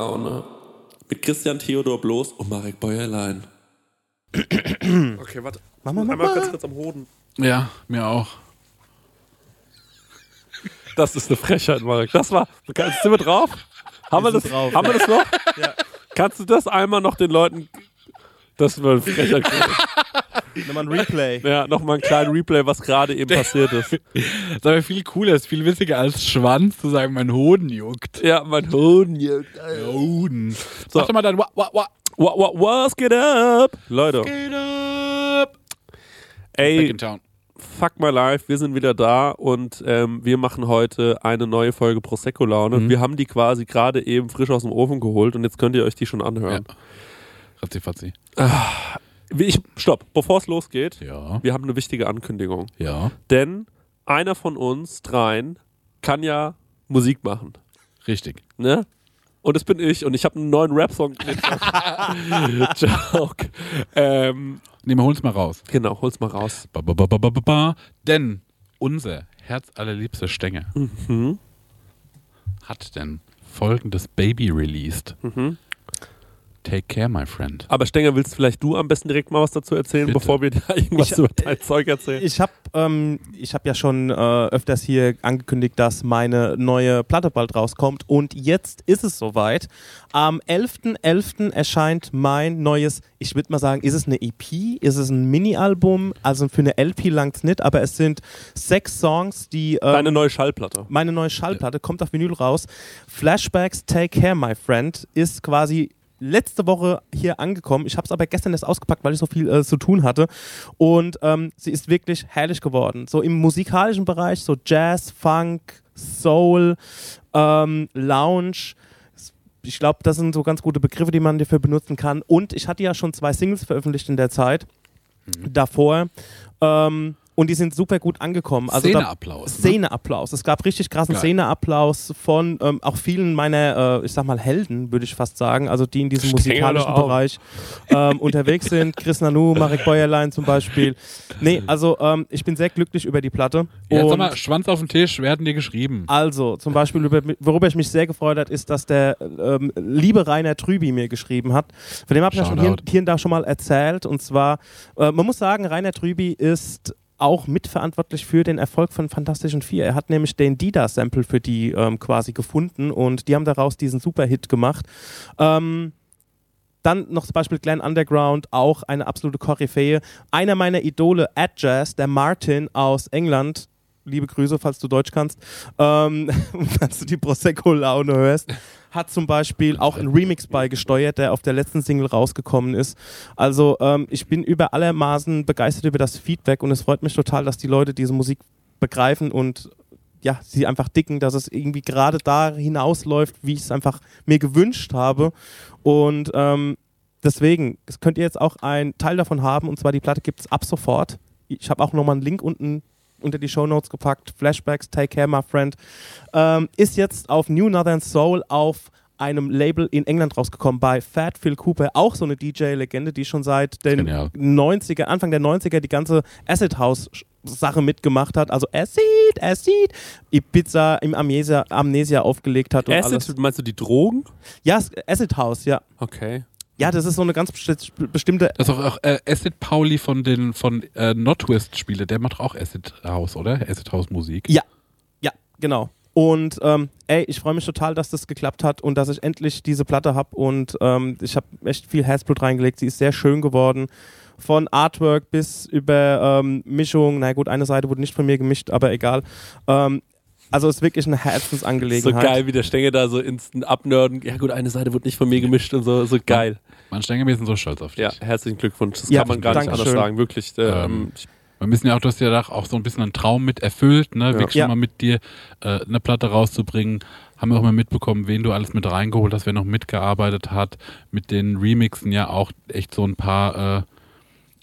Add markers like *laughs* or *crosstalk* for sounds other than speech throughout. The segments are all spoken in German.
Prosecco-Laune. Mit Christian Theodor Bloß und Marek Bäuerlein. Okay, warte. Mach mal, mach Einmal mal. ganz kurz am Hoden. Ja, mir auch. Das ist eine Frechheit, Marek. Das war. Sind wir drauf? Haben wir, Wir das, drauf. haben wir das noch? Kannst du das einmal noch den Leuten. Das war ein Frechheit. *laughs* Nochmal ein Replay. ja, nochmal ein kleinen Replay, was gerade eben passiert ist. Das ist aber viel cooler, ist viel witziger als Schwanz zu sagen, mein Hoden juckt. Ja, mein Hoden. Hoden. So. Sag doch mal dann, wa, wa, wa. What, what, was geht ab? Leute, Geht ab. Back ey, in town. fuck my life, wir sind wieder da und ähm, wir machen heute eine neue Folge Prosecco Laune. Wir haben die quasi gerade eben frisch aus dem Ofen geholt und jetzt könnt ihr euch die schon anhören. Ratzi, fatzi. Wie Ich, stopp, bevor es losgeht, Ja, wir haben eine wichtige Ankündigung. ja, Denn einer von uns dreien kann ja Musik machen. richtig. Ne? Und das bin ich und ich habe einen neuen Rap-Song. *laughs* Joke. Ähm, Nee, wir holen's mal raus. genau, hol's mal raus. Ba, ba, ba. Denn unser herzallerliebster Stänger Mhm. hat denn folgendes Baby released. Mhm. Take care, my friend. Aber Stenger, willst vielleicht du am besten direkt mal was dazu erzählen, Bitte. bevor wir da irgendwas Ich- über dein Zeug erzählen? Ich habe ähm, ich hab ja schon äh, öfters hier angekündigt, dass meine neue Platte bald rauskommt und jetzt ist es soweit. Am 11.11. erscheint mein neues, ich würde mal sagen, ist es eine EP, ist es ein Mini-Album, also für eine LP langt's nicht, aber es sind sechs Songs, die... ähm, Deine neue Schallplatte. meine neue Schallplatte kommt auf Vinyl raus. Flashbacks Take Care, my friend, ist quasi letzte Woche hier angekommen. Ich habe es aber gestern erst ausgepackt, weil ich so viel äh, zu tun hatte. Und ähm, sie ist wirklich herrlich geworden. So im musikalischen Bereich, so Jazz, Funk, Soul, ähm, Lounge. Ich glaube, das sind so ganz gute Begriffe, die man dafür benutzen kann. Und ich hatte ja schon zwei Singles veröffentlicht in der Zeit davor. Ähm, und die sind super gut angekommen. Also da- Szeneapplaus. ne? Szeneapplaus. Es gab richtig krassen Geil. Szeneapplaus von ähm, auch vielen meiner, äh, ich sag mal, Helden, würde ich fast sagen, also die in diesem Stängel musikalischen. Bereich ähm, unterwegs sind. Chris Nanu, Marek Bäuerlein zum Beispiel. Nee, also ähm, ich bin sehr glücklich über die Platte. Ja, sag mal, Schwanz auf den Tisch, wer hat denn dir geschrieben? also, zum Beispiel, über, worüber ich mich sehr gefreut habe, ist, dass der ähm, liebe Rainer Trüby mir geschrieben hat. Von dem habe ich ja schon hier, hier und da schon mal erzählt. Und zwar, äh, man muss sagen, Rainer Trüby ist auch mitverantwortlich für den Erfolg von Fantastischen Vier. Er hat nämlich den Dida-Sample für die ähm, quasi gefunden und die haben daraus diesen Super-Hit gemacht. Ähm, dann noch zum Beispiel Glenn Underground, auch eine absolute Koryphäe. Einer meiner Idole, Ad Jazz, der Martin aus England. Liebe Grüße, falls du Deutsch kannst. Ähm, *laughs* falls du die Prosecco-Laune hörst. Hat zum Beispiel auch einen Remix beigesteuert, der auf der letzten Single rausgekommen ist. Also ähm, ich bin über allermaßen begeistert über das Feedback und es freut mich total, dass die Leute diese Musik begreifen und ja, sie einfach dicken, dass es irgendwie gerade da hinausläuft, wie ich es einfach mir gewünscht habe. Und ähm, deswegen, es könnt ihr jetzt auch einen Teil davon haben, und zwar die Platte gibt es ab sofort. Ich habe auch nochmal einen Link unten unter die Show Notes gepackt. Flashbacks, Take Care, my friend. Ähm, ist jetzt auf New Northern Soul auf einem Label in England rausgekommen bei Fat Phil Cooper, auch so eine DJ-Legende, die schon seit den Genial. 90er, Anfang der 90er die ganze Acid House Sache mitgemacht hat, also Acid, Acid, Ibiza im Amnesia, Amnesia aufgelegt hat und alles. Acid, meinst du die Drogen? Ja, Acid House, ja. Okay. Ja, das ist so eine ganz besti- bestimmte Das ist auch, auch äh, Acid Pauli von den von äh, Notwist Spiele, der macht auch Acid House, oder? Acid House Musik. Ja, ja, genau. Und ähm, ey, ich freue mich total, dass das geklappt hat und dass ich endlich diese Platte habe. Und ähm, ich habe echt viel Herzblut reingelegt. Sie ist sehr schön geworden. Von Artwork bis über ähm, Mischung. Na gut, eine Seite wurde nicht von mir gemischt, aber egal. Ähm, also ist wirklich eine So Herzensangelegenheit. geil, wie der Stenge da so instant abnörden. Ja gut, eine Seite wird nicht von mir gemischt und so. So geil. Man Stenger, wir sind so stolz auf dich. Ja, herzlichen Glückwunsch. Das Ja, kann man gar nicht anders sagen. Wirklich. Ähm, Ähm, Wir müssen ja auch, du hast ja da auch so ein bisschen einen Traum mit erfüllt, ne? Wirklich Ja. schon mal mit dir äh, eine Platte rauszubringen. Haben wir auch mal mitbekommen, wen du alles mit reingeholt hast, wer noch mitgearbeitet hat. Mit den Remixen ja auch echt so ein paar äh,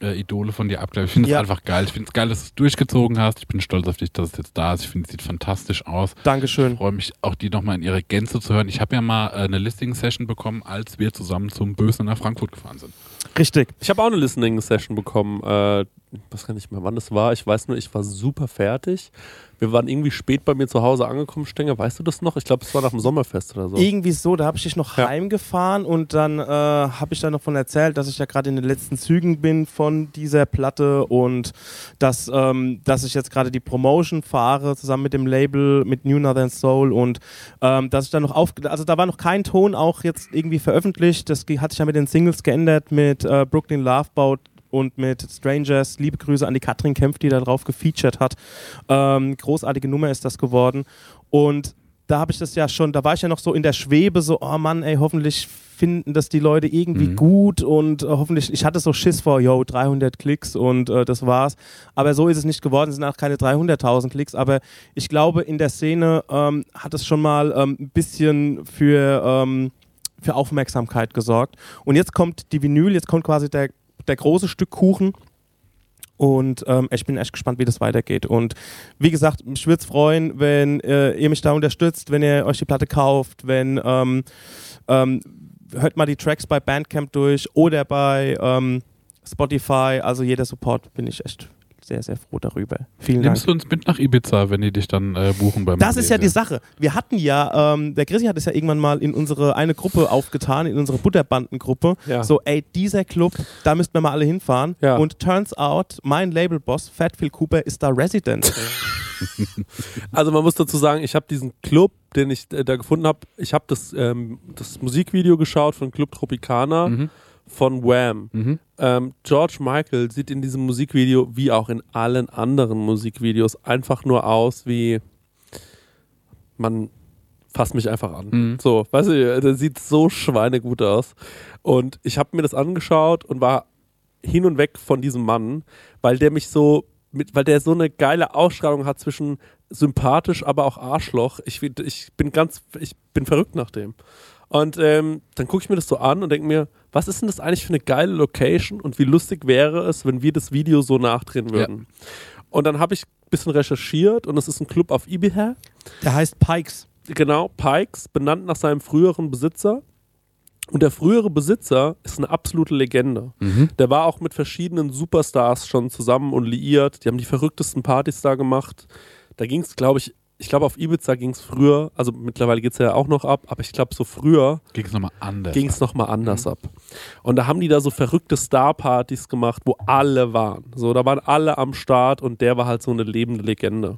äh, Idole von dir abgleichen. Ich finde es Ja. einfach geil. Ich finde es geil, dass du es durchgezogen hast. Ich bin stolz auf dich, dass es jetzt da ist. Ich finde, es sieht fantastisch aus. Ich Dankeschön. freue mich auch, die nochmal in ihrer Gänze zu hören. Ich habe ja mal äh, eine Listing-Session bekommen, als wir zusammen zum Bösen nach Frankfurt gefahren sind. Richtig. ich habe auch eine Listening-Session bekommen. Äh, ich weiß gar nicht mehr, wann das war. Ich weiß nur, ich war super fertig. Wir waren irgendwie spät bei mir zu Hause angekommen, Stenger. Weißt du das noch? Ich glaube, es war nach dem Sommerfest oder so. Irgendwie so, da habe ich dich noch Ja. heimgefahren und dann äh, habe ich da noch von erzählt, dass ich ja gerade in den letzten Zügen bin von dieser Platte und dass, ähm, dass ich jetzt gerade die Promotion fahre zusammen mit dem Label mit New Northern Soul und ähm, dass ich da noch auf, also da war noch kein Ton auch jetzt irgendwie veröffentlicht. Das hat sich ja mit den Singles geändert mit äh, Brooklyn Loveboat und mit Strangers. Liebe Grüße an die Katrin Kempf, die da drauf gefeatured hat. Ähm, großartige Nummer ist das geworden. Und da habe ich das ja schon, da war ich ja noch so in der Schwebe, so, oh Mann, ey, hoffentlich finden das die Leute irgendwie Mhm. gut und äh, hoffentlich, ich hatte so Schiss vor, yo, 300 Klicks und äh, das war's. Aber so ist es nicht geworden, es sind auch keine 300.000 Klicks, aber ich glaube, in der Szene ähm, hat es schon mal ähm, ein bisschen für, ähm, für Aufmerksamkeit gesorgt. Und jetzt kommt die Vinyl, jetzt kommt quasi der, der große Stück Kuchen. Und ähm, ich bin echt gespannt, wie das weitergeht. Und wie gesagt, mich würde es freuen, wenn äh, ihr mich da unterstützt, wenn ihr euch die Platte kauft, wenn ähm, ähm, hört mal die Tracks bei Bandcamp durch oder bei ähm, Spotify. Also jeder Support bin ich echt sehr, sehr froh darüber. Vielen Dank. Nimmst du uns mit nach Ibiza, wenn die dich dann äh, buchen beim Das ist ja die? Sache. Wir hatten ja, ähm, der Chrissy hat es ja irgendwann mal in unsere eine Gruppe aufgetan, in unsere Butterbandengruppe. Ja. So, ey, dieser Club, da müssten wir mal alle hinfahren. Ja. Und turns out, mein Labelboss, Fatfield Cooper, ist da Resident. *laughs* Also man muss dazu sagen, ich habe diesen Club, den ich äh, da gefunden habe, ich habe das, ähm, das Musikvideo geschaut von Club Tropicana Mhm. Von Wham. Mhm. Ähm, George Michael sieht in diesem Musikvideo, wie auch in allen anderen Musikvideos, einfach nur aus wie man fasst mich einfach an. Mhm. So, weißt du, der sieht so schweinegut aus. Und ich habe mir das angeschaut und war hin und weg von diesem Mann, weil der mich so, mit, weil der so eine geile Ausstrahlung hat zwischen sympathisch, aber auch Arschloch. Ich, ich bin ganz, ich bin verrückt nach dem. Und ähm, dann gucke ich mir das so an und denke mir, was ist denn das eigentlich für eine geile Location und wie lustig wäre es, wenn wir das Video so nachdrehen würden. Und dann habe ich ein bisschen recherchiert und es ist ein Club auf Ibiza. der heißt Pikes. Genau, Pikes, benannt nach seinem früheren Besitzer. Und der frühere Besitzer ist eine absolute Legende. Mhm. Der war auch mit verschiedenen Superstars schon zusammen und liiert. Die haben die verrücktesten Partys da gemacht. Da ging es, glaube ich, ich glaube auf Ibiza ging es früher, also mittlerweile geht es ja auch noch ab, aber ich glaube so früher Ging es nochmal anders. ging es nochmal anders ab. Und da haben die da so verrückte Star-Partys gemacht, wo alle waren. So, da waren alle am Start und der war halt so eine lebende Legende.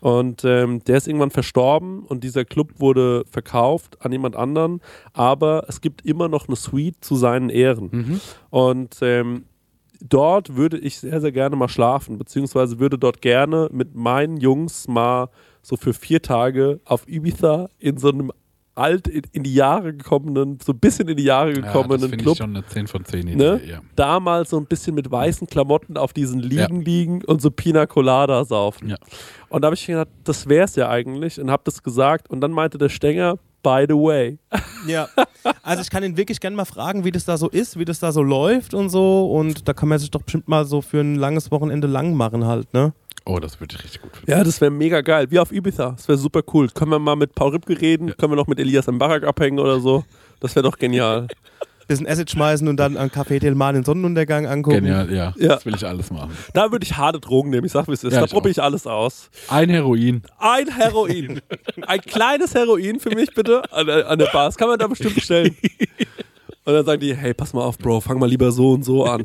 Und ähm, der ist irgendwann verstorben und dieser Club wurde verkauft an jemand anderen, aber es gibt immer noch eine Suite zu seinen Ehren. Mhm. Und ähm, dort würde ich sehr, sehr gerne mal schlafen, beziehungsweise würde dort gerne mit meinen Jungs mal so für vier Tage auf Ibiza in so einem alt in, in die Jahre gekommenen, so ein bisschen in die Jahre Ja, das gekommenen finde ich Club. schon eine 10 von 10 Idee. Ne? Ja. Damals so ein bisschen mit weißen Klamotten auf diesen Liegen liegen und so Pina Colada saufen. Ja. Und da habe ich gedacht, das wär's ja eigentlich und habe das gesagt und dann meinte der Stenger, by the way. *laughs* Ja. Also ich kann ihn wirklich gerne mal fragen, wie das da so ist, wie das da so läuft und so. Und da kann man sich doch bestimmt mal so für ein langes Wochenende lang machen halt, ne? Oh, das würde ich richtig gut finden. Ja, das wäre mega geil. Wie auf Ibiza. Das wäre super cool. Können wir mal mit Paul Ripke reden? Ja. Können wir noch mit Elias im Barak abhängen oder so? Das wäre doch genial. *laughs* Bisschen Acid schmeißen und dann an Café Del Mar den Sonnenuntergang angucken. Genial, ja. Ja. Das will ich alles machen. Da würde ich harte Drogen nehmen. Ich sag, wie es ist. Ja, da probiere ich alles aus. Ein Heroin. Ein Heroin. Ein kleines Heroin für mich bitte an der, an der Bar. Das kann man da bestimmt bestellen. *laughs* Und dann sagen die, hey, pass mal auf, Bro, fang mal lieber so und so *laughs* an.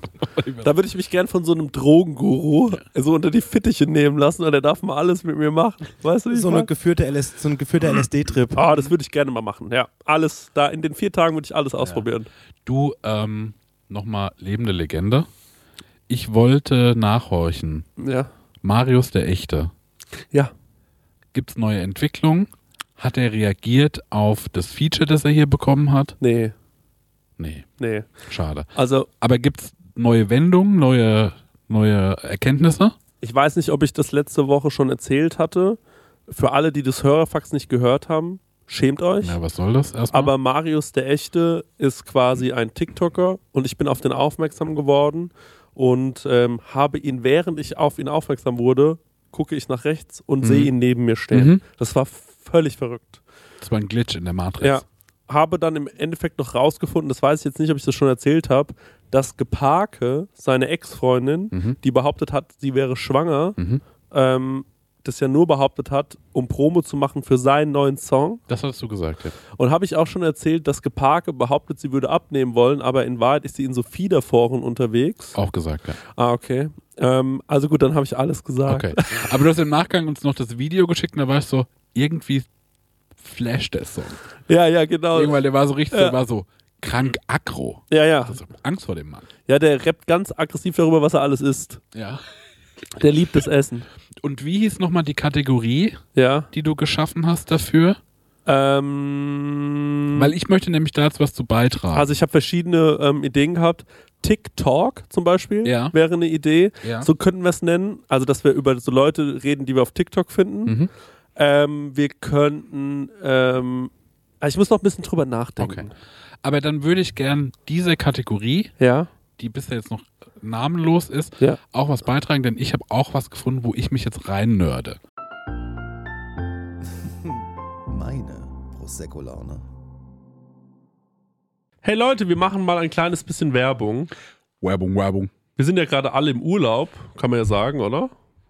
Da würde ich mich gern von so einem Drogenguru so unter die Fittiche nehmen lassen und der darf mal alles mit mir machen. Weißt du, wie ich So, eine geführte LS, so ein geführter LSD-Trip. Ah, das würde ich gerne mal machen. Ja, alles. Da in den vier Tagen würde ich alles ausprobieren. Du, ähm, nochmal lebende Legende. Ich wollte nachhorchen. Ja. Marius der Echte. Ja. Gibt es neue Entwicklungen? Hat er reagiert auf das Feature, das er hier bekommen hat? Nee, Nee, nee. schade. Also, Aber gibt es neue Wendungen, neue, neue Erkenntnisse? ich weiß nicht, ob ich das letzte Woche schon erzählt hatte. Für alle, die das Hörerfax nicht gehört haben, schämt euch. Ja, was soll das erstmal? Aber Marius der Echte ist quasi ein TikToker und ich bin auf den aufmerksam geworden und ähm, habe ihn, während ich auf ihn aufmerksam wurde, gucke ich nach rechts und Mhm. sehe ihn neben mir stehen. Mhm. Das war völlig verrückt. das war ein Glitch in der Matrix. Ja. Habe dann im Endeffekt noch rausgefunden, das weiß ich jetzt nicht, ob ich das schon erzählt habe, dass Geparke, seine Ex-Freundin, Mhm. die behauptet hat, sie wäre schwanger, Mhm. ähm, das ja nur behauptet hat, um Promo zu machen für seinen neuen Song. Das hattest du gesagt, ja. Und habe ich auch schon erzählt, dass Geparke behauptet, sie würde abnehmen wollen, aber in Wahrheit ist sie in so Fiederforen unterwegs. Auch gesagt, ja. Ah, okay. Ähm, also gut, dann habe ich alles gesagt. Okay. Aber du hast im Nachgang uns noch das Video geschickt und da war ich so, irgendwie flasht der Song. Ja, ja, genau. Irgendwann, der war so richtig, Ja. der war so krank aggro. Ja, ja. Also Angst vor dem Mann. Ja, der rappt ganz aggressiv darüber, was er alles isst. Ja. Der liebt das Essen. Und wie hieß nochmal die Kategorie, Ja. die du geschaffen hast dafür? Ähm, Weil ich möchte nämlich dazu was zu beitragen. also ich habe verschiedene ähm, Ideen gehabt. TikTok zum Beispiel Ja. wäre eine Idee. ja. So könnten wir es nennen. Also, dass wir über so Leute reden, die wir auf TikTok finden. Mhm. Ähm, wir könnten. Ähm, also ich muss noch ein bisschen drüber nachdenken. Okay. Aber dann würde ich gern diese Kategorie, Ja. die bisher jetzt noch namenlos ist, Ja. auch was beitragen, denn ich habe auch was gefunden, wo ich mich jetzt rein nörde. *laughs* Meine Prosecco-Laune. Hey Leute, wir machen mal ein kleines bisschen Werbung. Werbung, Werbung. Wir sind ja gerade alle im Urlaub, kann man ja sagen, oder?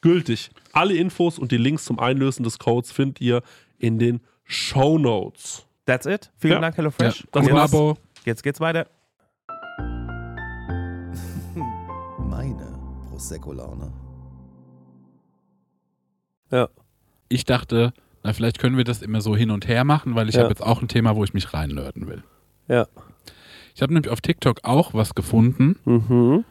gültig. Alle Infos und die Links zum Einlösen des Codes findet ihr in den Show Notes. That's it. Vielen Ja. Dank, Ja. HelloFresh. Das jetzt. Abo. jetzt geht's weiter. *laughs* Meine Prosecco-Laune. Ja. Ich dachte, na, vielleicht können wir das immer so hin und her machen, weil ich Ja. habe jetzt auch ein Thema, wo ich mich reinlörden will. Ja. Ich habe nämlich auf TikTok auch was gefunden Mhm.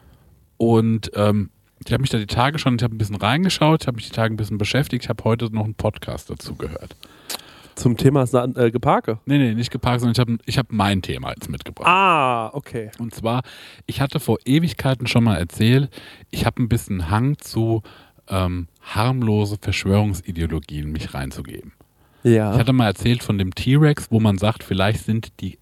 und ähm, ich habe mich da die Tage schon, ich habe ein bisschen reingeschaut, ich habe mich die Tage ein bisschen beschäftigt, ich habe heute noch einen Podcast dazu gehört. Zum Thema äh, Geparke. Nee, nee, nicht geparkt, sondern ich habe ich hab mein Thema jetzt mitgebracht. Ah, okay. Und zwar, ich hatte vor Ewigkeiten schon mal erzählt, ich habe ein bisschen Hang zu ähm, harmlose Verschwörungsideologien mich reinzugeben. Ja. Ich hatte mal erzählt von dem T-Rex, wo man sagt, vielleicht sind die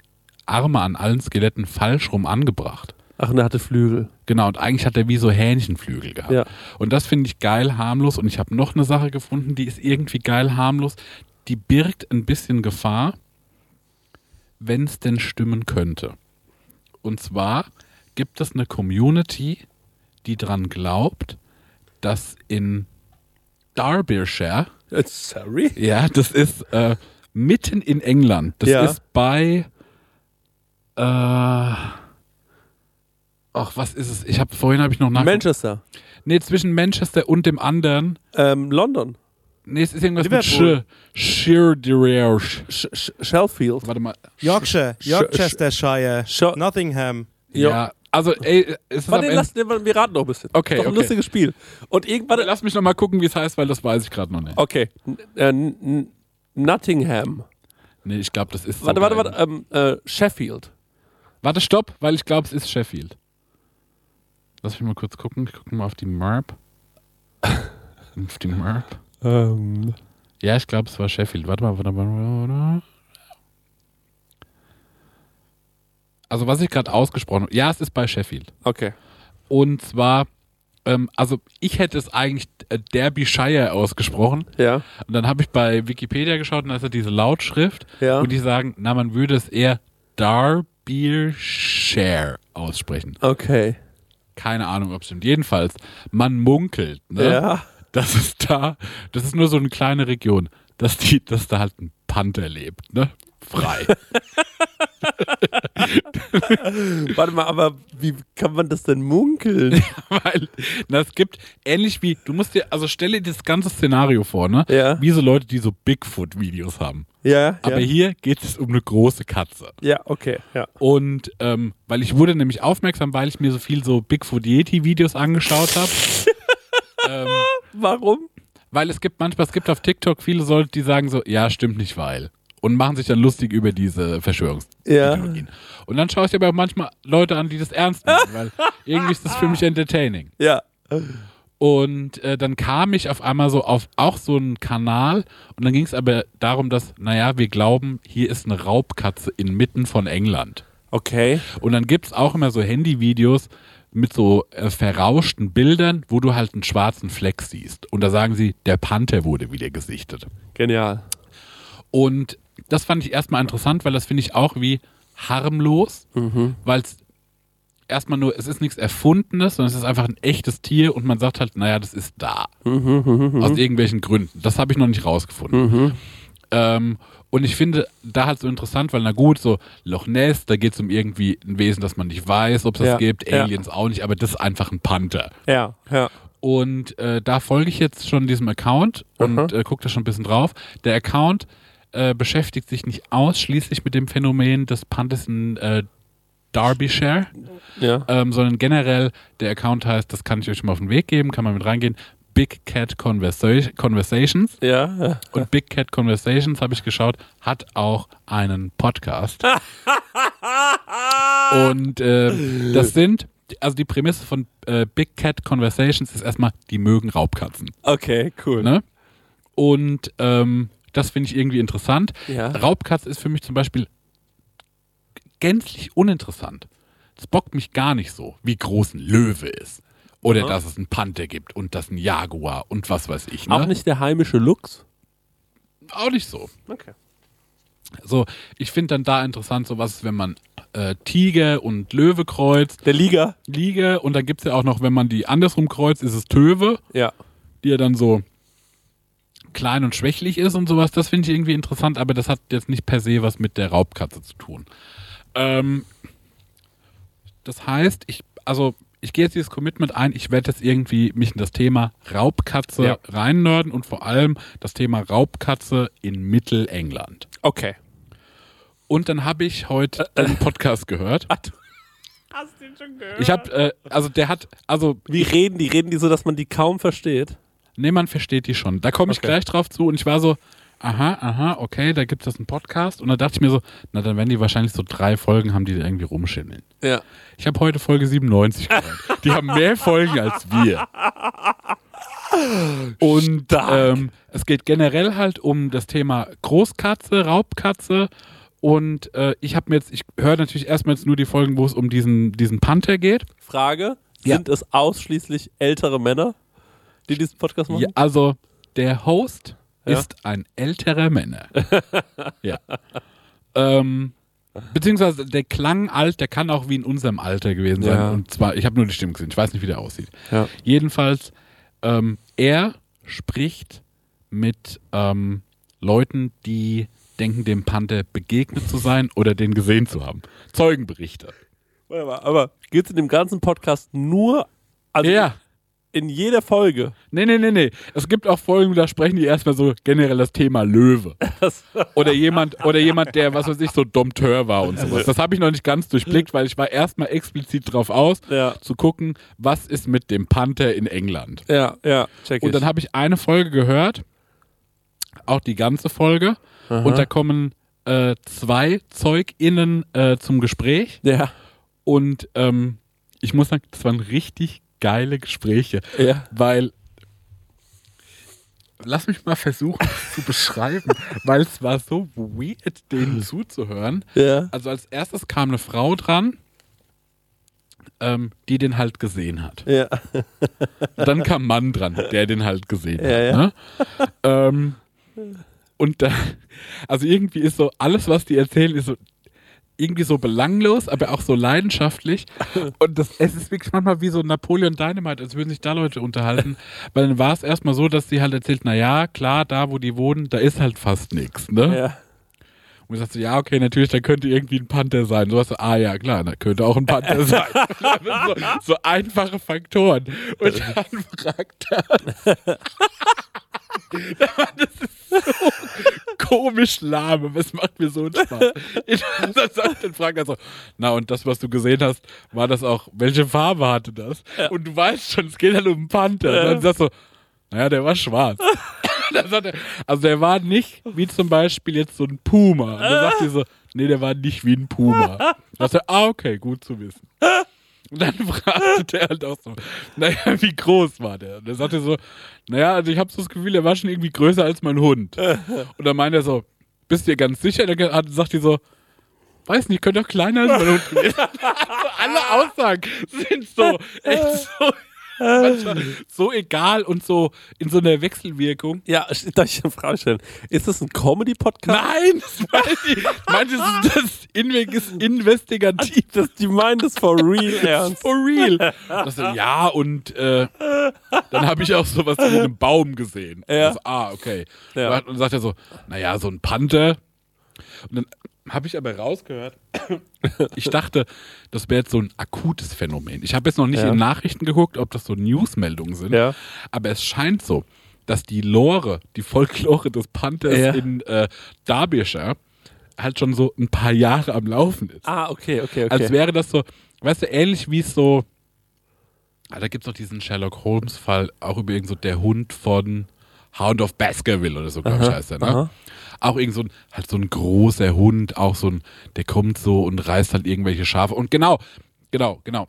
Arme an allen Skeletten falsch rum angebracht. Ach, und er hatte Flügel. Genau, und eigentlich hat er wie so Hähnchenflügel gehabt. Ja. Und das finde ich geil harmlos. Und ich habe noch eine Sache gefunden, die ist irgendwie geil harmlos. Die birgt ein bisschen Gefahr, wenn es denn stimmen könnte. Und zwar gibt es eine Community, die dran glaubt, dass in Derbyshire, Äh, sorry? ja, das ist äh, mitten in England, das Ja. ist bei, äh, ach, was ist es? Ich habe vorhin habe ich noch nachgeguckt. Manchester. Nee, zwischen Manchester und dem anderen. Ähm, London. Nee, es ist irgendwas Liverpool. mit Sheer Sh Sh Sheffield. Warte mal. Yorkshire, Yorkshire, Nottingham. Ja. Ja, also, ey, es Warte, lass, wir raten noch ein bisschen. Okay, Doch ein okay. lustiges Spiel. Und irgendwann. Lass mich noch mal gucken, wie es heißt, weil das weiß ich gerade noch nicht. Okay. N äh, Nottingham. Nee, ich glaube, das ist Warte, warte, warte. Ähm, äh, Sheffield. Warte, stopp, weil ich glaube, es ist Sheffield. Lass mich mal kurz gucken. Ich gucke mal auf die Map. *laughs* auf die Map. Ähm. Ja, ich glaube, es war Sheffield. Warte mal, warte mal, warte mal. Also, was ich gerade ausgesprochen habe. Ja, es ist bei Sheffield. Okay. Und zwar, ähm, also ich hätte es eigentlich äh, Derbyshire ausgesprochen. Ja. Und dann habe ich bei Wikipedia geschaut und da ist ja diese Lautschrift. Ja. Und die sagen, na, man würde es eher Derbyshire aussprechen. Okay. Keine Ahnung, ob es stimmt. Jedenfalls, man munkelt, ne? Ja. Das ist da, das ist nur so eine kleine Region, dass, die, dass da halt ein Panther lebt, ne? Frei. *laughs* *laughs* Warte mal, aber wie kann man das denn munkeln? *laughs* Weil na, es gibt, ähnlich wie, du musst dir, also stelle dir das ganze Szenario vor, ne? Ja. Wie so Leute, die so Bigfoot-Videos haben. ja. Aber ja. hier geht es um eine große Katze. Ja, okay. Ja. Und ähm, weil ich wurde nämlich aufmerksam, weil ich mir so viel so Bigfoot-Yeti-Videos angeschaut habe. *laughs* ähm, Warum? weil es gibt manchmal, es gibt auf TikTok viele Leute, die sagen so, ja, stimmt nicht, weil. Und machen sich dann lustig über diese Verschwörungsideologien. Und dann schaue ich aber auch manchmal Leute an, die das ernst nehmen, weil *laughs* irgendwie ist das für mich entertaining. Ja. Und äh, dann kam ich auf einmal so auf auch so einen Kanal und dann ging es aber darum, dass, naja, wir glauben, hier ist eine Raubkatze inmitten von England. Okay. Und dann gibt es auch immer so Handyvideos mit so äh, verrauschten Bildern, wo du halt einen schwarzen Fleck siehst. Und da sagen sie, der Panther wurde wieder gesichtet. Genial. Und das fand ich erstmal interessant, weil das finde ich auch wie harmlos, weil es erstmal nur, es ist nichts Erfundenes, sondern es ist einfach ein echtes Tier und man sagt halt, naja, das ist da. Aus irgendwelchen Gründen. Das habe ich noch nicht rausgefunden. Ähm, und ich finde da halt so interessant, weil na gut, so Loch Ness, da geht es um irgendwie ein Wesen, das man nicht weiß, ob es das Ja, gibt, ja. Aliens auch nicht, aber das ist einfach ein Panther. Ja, ja. Und äh, da folge ich jetzt schon diesem Account und äh, gucke da schon ein bisschen drauf. Der Account äh, beschäftigt sich nicht ausschließlich mit dem Phänomen des Panthers in äh, Derbyshire, Ja. ähm, sondern generell der Account heißt, das kann ich euch schon mal auf den Weg geben, kann man mit reingehen, Big Cat Conversa Conversations. Ja. ja. Und Big Cat Conversations, habe ich geschaut, hat auch einen Podcast. *laughs* Und äh, das sind, also die Prämisse von äh, Big Cat Conversations ist erstmal, die mögen Raubkatzen. Okay, cool. Ne? Und ähm, das finde ich irgendwie interessant. Ja. Raubkatze ist für mich zum Beispiel gänzlich uninteressant. Es bockt mich gar nicht so, wie groß ein Löwe ist. Oder Aha. dass es einen Panther gibt und das ein Jaguar und was weiß ich. Ne? Auch nicht der heimische Lux? Auch nicht so. Okay. So, ich finde dann da interessant, so was, wenn man äh, Tiger und Löwe kreuzt, Der Liga? Liege und dann gibt es ja auch noch, wenn man die andersrum kreuzt, ist es Töwe, Ja. die ja dann so klein und schwächlich ist und sowas. Das finde ich irgendwie interessant, aber das hat jetzt nicht per se was mit der Raubkatze zu tun. Ähm, das heißt, ich, also ich gehe jetzt dieses Commitment ein, ich werde jetzt irgendwie mich in das Thema Raubkatze Ja. reinnörden und vor allem das Thema Raubkatze in Mittelengland. Okay. Und dann habe ich heute einen Podcast gehört. *laughs* Ach, du- Ich habe, äh, also der hat, also Wie reden die? Reden die so, dass man die kaum versteht? Nee, man versteht die schon. Da komme ich Okay. gleich drauf zu und ich war so, aha, aha, okay, da gibt es einen Podcast und da dachte ich mir so, na dann werden die wahrscheinlich so drei Folgen haben, die da irgendwie rumschimmeln. Ja. Ich habe heute Folge 97 gehört. Die haben mehr Folgen als wir. Und ähm, es geht generell halt um das Thema Großkatze, Raubkatze. Und äh, ich habe mir jetzt, ich höre natürlich erstmal jetzt nur die Folgen, wo es um diesen, diesen Panther geht. Frage: Ja. Sind es ausschließlich ältere Männer, die diesen Podcast machen? Ja, also der Host Ja. ist ein älterer Männer. ja. Ähm, beziehungsweise der klang alt, der kann auch wie in unserem Alter gewesen sein. Ja. Und zwar, ich habe nur die Stimme gesehen, ich weiß nicht, wie der aussieht. Ja. Jedenfalls, ähm, er spricht mit ähm, Leuten, die denken, dem Panther begegnet zu sein oder den gesehen zu haben. Zeugenberichte. Warte mal, aber geht es in dem ganzen Podcast nur, also Ja. In jeder Folge? Nee, nee, nee, nee. Es gibt auch Folgen, da sprechen die erstmal so generell das Thema Löwe. Oder jemand, oder jemand, der, was weiß ich, so Dompteur war und sowas. Das habe ich noch nicht ganz durchblickt, weil ich war erstmal explizit drauf aus, Ja. zu gucken, was ist mit dem Panther in England. Ja, ja, check Und dann habe ich eine Folge gehört, auch die ganze Folge, und da kommen äh, zwei ZeugInnen äh, zum Gespräch. Ja, Und ähm, ich muss sagen, das waren richtig geile Gespräche ja. weil lass mich mal versuchen zu beschreiben, *laughs* weil es war so weird, denen zuzuhören. Ja. Also als erstes kam eine Frau dran, ähm, die den halt gesehen hat. Ja. Dann kam ein Mann dran, der den halt gesehen Ja, hat. Ne? Ähm, und da, also irgendwie ist so, alles, was die erzählen, ist so irgendwie so belanglos, aber auch so leidenschaftlich. *laughs* Und das, es ist wirklich manchmal wie so Napoleon Dynamite, als würden sich da Leute unterhalten. *laughs* Weil dann war es erstmal so, dass sie halt erzählt, na ja, klar, da wo die wohnen, da ist halt fast nichts. Ne? Ja. Und ich sagte, ja, okay, natürlich, da könnte irgendwie ein Panther sein. So hast du, ah ja, klar, da könnte auch ein Panther *laughs* sein. so, so einfache Faktoren. Und dann fragt er. *laughs* das ist so komisch lahm, aber es macht mir so einen Spaß. *laughs* dann, sagt, dann fragt er so, na und das, was du gesehen hast, war das auch, welche Farbe hatte das? Und du weißt schon, es geht halt um einen Panther. Und dann sagst du, naja, der war schwarz. *laughs* Er, also der war nicht wie zum Beispiel jetzt so ein Puma. Und dann sagt die so, nee, der war nicht wie ein Puma. Dann sagt er, ah, okay, gut zu wissen. Und dann *laughs* fragte der halt auch so, naja, wie groß war der? Und dann er so, naja, also ich habe so das Gefühl, er war schon irgendwie größer als mein Hund. *laughs* Und dann meint er so, bist du dir ganz sicher? Dann hat- sagt die so, weiß nicht, könnte auch kleiner als mein Hund gewesen sein. *laughs* Also alle Aussagen sind so, echt so, manchmal so egal und so in so einer Wechselwirkung. Ja, darf ich eine Frage stellen? Ist das ein Comedy-Podcast? Nein, das meine ich. Meine, das ist investigativ. Das, die meinen das for real *laughs* ernst. For real. Das, ja, und äh, dann habe ich auch sowas wie einen Baum gesehen. Ja. Das, ah, okay. Ja. Und dann sagt er so, naja, so ein Panther. Und dann habe ich aber rausgehört, *coughs* ich dachte, das wäre jetzt so ein akutes Phänomen. Ich habe jetzt noch nicht Ja. in Nachrichten geguckt, ob das so Newsmeldungen sind, Ja. aber es scheint so, dass die Lore, die Folklore des Panthers Ja. in äh, Derbyshire halt schon so ein paar Jahre am Laufen ist. Ah, okay, okay, okay. Als wäre das so, weißt du, ähnlich wie es so, ah, da gibt es doch diesen Sherlock Holmes-Fall, auch über irgend so der Hund von Hound of Baskerville oder so, glaube ich, heißt der, ne? aha. Auch irgend so ein, halt so ein großer Hund, auch so ein, der kommt so und reißt halt irgendwelche Schafe. Und genau, genau, genau.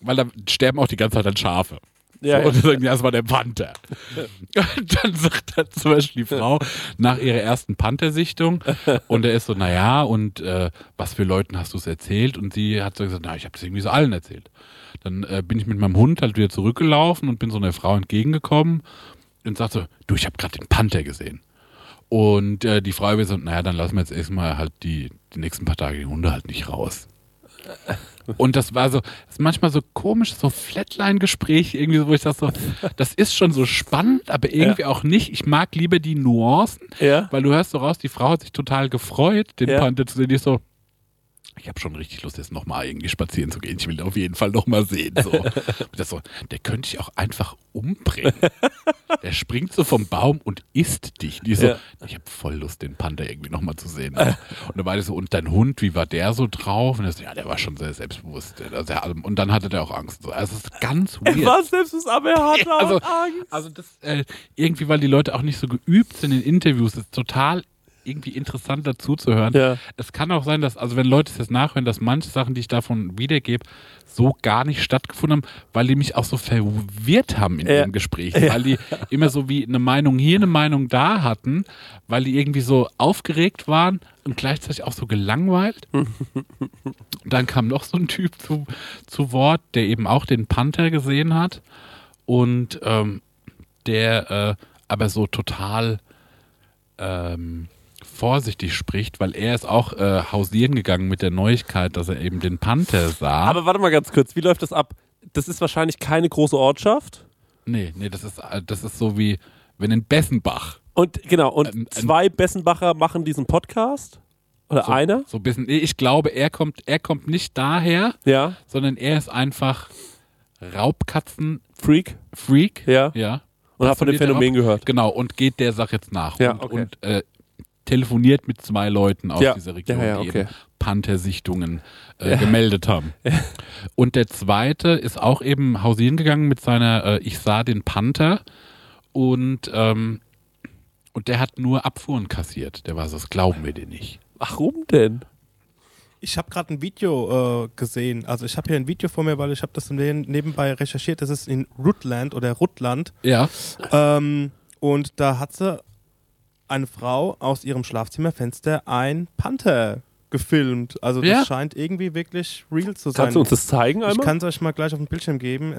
Weil da sterben auch die ganze Zeit dann Schafe. Ja, so, und dann sagen, ja, das war der Panther. und dann sagt dann zum Beispiel die Frau nach ihrer ersten Panther-Sichtung und er ist so, naja, und äh, was für Leuten hast du es erzählt? Und sie hat so gesagt, na, ich habe es irgendwie so allen erzählt. Dann äh, bin ich mit meinem Hund halt wieder zurückgelaufen und bin so einer Frau entgegengekommen und sagte so, du, ich habe gerade den Panther gesehen. Und äh, die Frau wird so, naja, dann lassen wir jetzt erstmal halt die, die nächsten paar Tage die Hunde halt nicht raus. *laughs* Und das war so, das ist manchmal so komisch, so Flatline-Gespräche, irgendwie so, wo ich sage so, das ist schon so spannend, aber irgendwie auch nicht. Ich mag lieber die Nuancen, Ja. weil du hörst so raus, die Frau hat sich total gefreut, den Ja. Panther zu sehen. Die ist so, ich habe schon richtig Lust, jetzt nochmal irgendwie spazieren zu gehen. Ich will den auf jeden Fall nochmal sehen. So. *laughs* Und so, der könnte dich auch einfach umbringen. der springt so vom Baum und isst dich. Die so, Ja. ich habe voll Lust, den Panther irgendwie nochmal zu sehen. Und dann war die so, und dein Hund, wie war der so drauf? Und er so, ja, der war schon sehr selbstbewusst. Und dann hatte der auch Angst. So. Also es ist ganz weird. Was selbst ist, aber er hat *laughs* auch also, Angst. also das, äh, irgendwie, weil die Leute auch nicht so geübt sind in Interviews, ist total irgendwie interessant dazu zu hören. Ja. Es kann auch sein, dass, also wenn Leute es jetzt nachhören, dass manche Sachen, die ich davon wiedergebe, so gar nicht stattgefunden haben, weil die mich auch so verwirrt haben in Ja. ihrem Gespräch. Weil die immer so wie eine Meinung hier, eine Meinung da hatten, weil die irgendwie so aufgeregt waren und gleichzeitig auch so gelangweilt. Und *laughs* dann kam noch so ein Typ zu, zu Wort, der eben auch den Panther gesehen hat und ähm, der äh, aber so total ähm, vorsichtig spricht, weil er ist auch äh, hausieren gegangen mit der Neuigkeit, dass er eben den Panther sah. Aber warte mal ganz kurz, wie läuft das ab? Das ist wahrscheinlich keine große Ortschaft. nee, nee, das ist, äh, das ist so wie, wenn in Bessenbach Und genau, und Ähm, zwei Bessenbacher machen diesen Podcast. Oder so, einer? so ein bisschen, nee, ich glaube, er kommt, er kommt nicht daher, Ja. sondern er ist einfach Raubkatzen-Freak. Freak. Ja. Ja. Und hat von dem Phänomen gehört. Genau, und geht der Sache jetzt nach. Ja, und, okay. und äh, telefoniert mit zwei Leuten aus Ja. dieser Region, Ja, ja, die okay. eben Panther-Sichtungen äh, gemeldet haben. Und der zweite ist auch eben hausieren gegangen mit seiner äh, Ich sah den Panther und, ähm, und der hat nur Abfuhren kassiert. Der war so, das glauben wir dir nicht. Warum denn? Ich habe gerade ein Video äh, gesehen. Also ich habe hier ein Video vor mir, weil ich habe das neben- nebenbei recherchiert. Das ist in Rutland oder Rutland. Ja. Ähm, und da hat sie eine Frau aus ihrem Schlafzimmerfenster ein Panther gefilmt. Also das Ja. scheint irgendwie wirklich real zu sein. Kannst du uns das zeigen ich einmal? kann es euch mal gleich auf dem Bildschirm geben.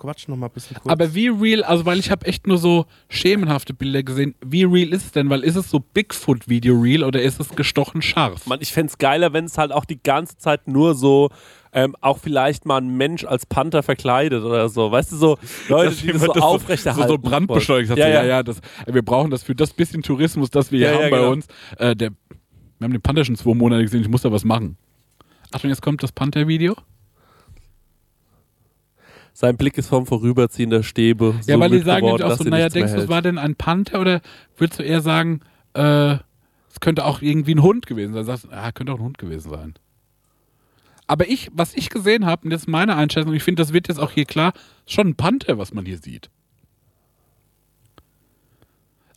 Äh, Quatsch noch mal ein bisschen kurz. Aber wie real, also weil ich habe echt nur so schemenhafte Bilder gesehen. Wie real ist es denn? Weil ist es so Bigfoot-Video real oder ist es gestochen scharf? Mann, ich fände es geiler, wenn es halt auch die ganze Zeit nur so, ähm, auch vielleicht mal ein Mensch als Panther verkleidet oder so. Weißt du, so Leute, die das so aufrechterhalten. So, so brandbeschleunigt. Ja, Ja, ja. Das, wir brauchen das für das bisschen Tourismus, das wir hier Ja, ja, haben bei genau. uns. Äh, der, wir haben den Panther schon zwei Monate gesehen, ich muss da was machen. Achtung, jetzt kommt das Panther-Video. Sein Blick ist vom Vorüberziehen der Stäbe. Ja, so weil die sagen geworden, auch so, naja, denkst du, es war denn ein Panther oder würdest du eher sagen, äh, es könnte auch irgendwie ein Hund gewesen sein? Sagst ja, könnte auch ein Hund gewesen sein. Aber ich, was ich gesehen habe, und das ist meine Einschätzung, ich finde, das wird jetzt auch hier klar, ist schon ein Panther, was man hier sieht.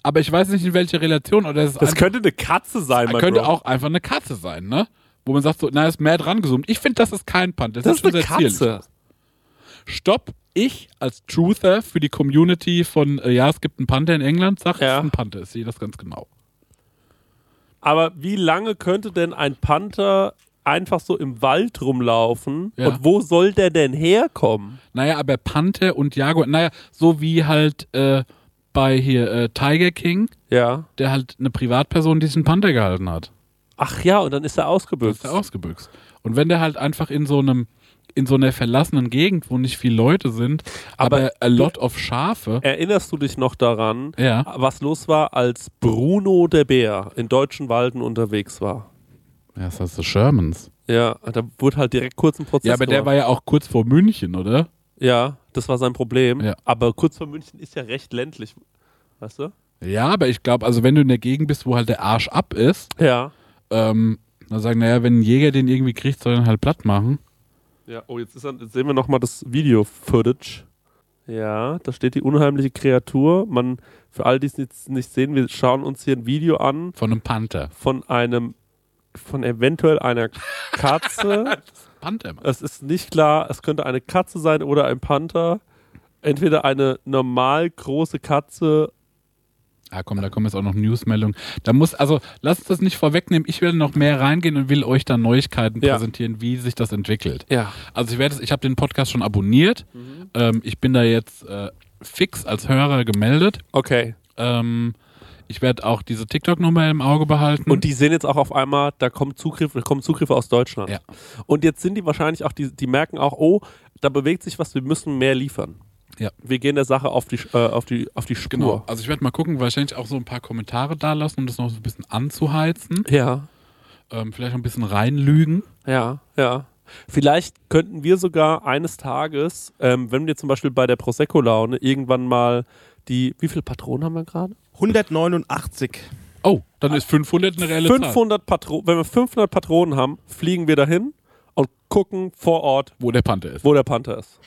Aber ich weiß nicht, in welcher Relation. Oder es ist Das einfach- könnte eine Katze sein, mein könnte Bro. auch einfach eine Katze sein, ne? Wo man sagt so, na, ist mehr dran gezoomt. Ich finde, das ist kein Panther. Das sieht ist eine sehr zierlich Katze. Stopp. Ich als Truther für die Community von, äh, ja, es gibt einen Panther in England, sag, Ja. es ist ein Panther. Ich sehe das ganz genau. Aber wie lange könnte denn ein Panther einfach so im Wald rumlaufen? Ja. Und wo soll der denn herkommen? Naja, aber Panther und Jaguar, naja, so wie halt äh, bei hier äh, Tiger King, Ja. der halt eine Privatperson, die sich einen Panther gehalten hat. Ach ja, und dann ist er ausgebüxt. ist er ausgebüxt. Und wenn der halt einfach in so einem in so einer verlassenen Gegend, wo nicht viele Leute sind, aber, Aber a lot of Schafe. Erinnerst du dich noch daran, Ja. was los war, als Bruno der Bär in deutschen Walden unterwegs war? Ja, das heißt so Shermans. Ja, da wurde halt direkt kurz ein Prozess Ja, aber der gemacht. war ja auch kurz vor München, oder? Ja, das war sein Problem. Ja. Aber kurz vor München ist ja recht ländlich. Weißt du? Ja, aber ich glaube, also wenn du in der Gegend bist, wo halt der Arsch ab ist, Ja. ähm, dann sagen, naja, wenn ein Jäger den irgendwie kriegt, soll er ihn halt platt machen. Ja, oh, jetzt, ist, dann- jetzt sehen wir nochmal das Video-Footage. Ja, da steht die unheimliche Kreatur. Man, für all die es jetzt nicht sehen, wir schauen uns hier ein Video an Von einem Panther. von einem, von eventuell einer Katze. *laughs* Panther, Mann. es ist nicht klar, es könnte eine Katze sein oder ein Panther. Entweder eine normal große Katze. Ah, komm, da kommen jetzt auch noch Newsmeldungen. Da muss, also, lasst das nicht vorwegnehmen. Ich werde noch mehr reingehen und will euch dann Neuigkeiten Ja. präsentieren, wie sich das entwickelt. Ja. Also, ich werde, ich habe den Podcast schon abonniert. Ähm, ich bin da jetzt äh, fix als Hörer gemeldet. Okay. Ähm, ich werde auch diese TikTok-Nummer im Auge behalten. Und die sehen jetzt auch auf einmal, da kommen Zugriffe, da kommen Zugriffe aus Deutschland. Ja. Und jetzt sind die wahrscheinlich auch, die, die merken auch, oh, da bewegt sich was, wir müssen mehr liefern. Ja. Wir gehen der Sache auf die, äh, auf die, auf die Spur. Genau. Also ich werde mal gucken, wahrscheinlich auch so ein paar Kommentare da lassen, um das noch so ein bisschen anzuheizen. Ja. ähm, vielleicht noch ein bisschen reinlügen. Ja, ja. Vielleicht könnten wir sogar eines Tages, ähm, wenn wir zum Beispiel bei der Prosecco-Laune irgendwann mal die, wie viele Patronen haben wir gerade? 189. Oh, dann ist 500 eine reelle Zahl. 500 Patronen, wenn wir 500 Patronen haben, fliegen wir dahin und gucken vor Ort, Wo der Panther ist. wo der Panther ist.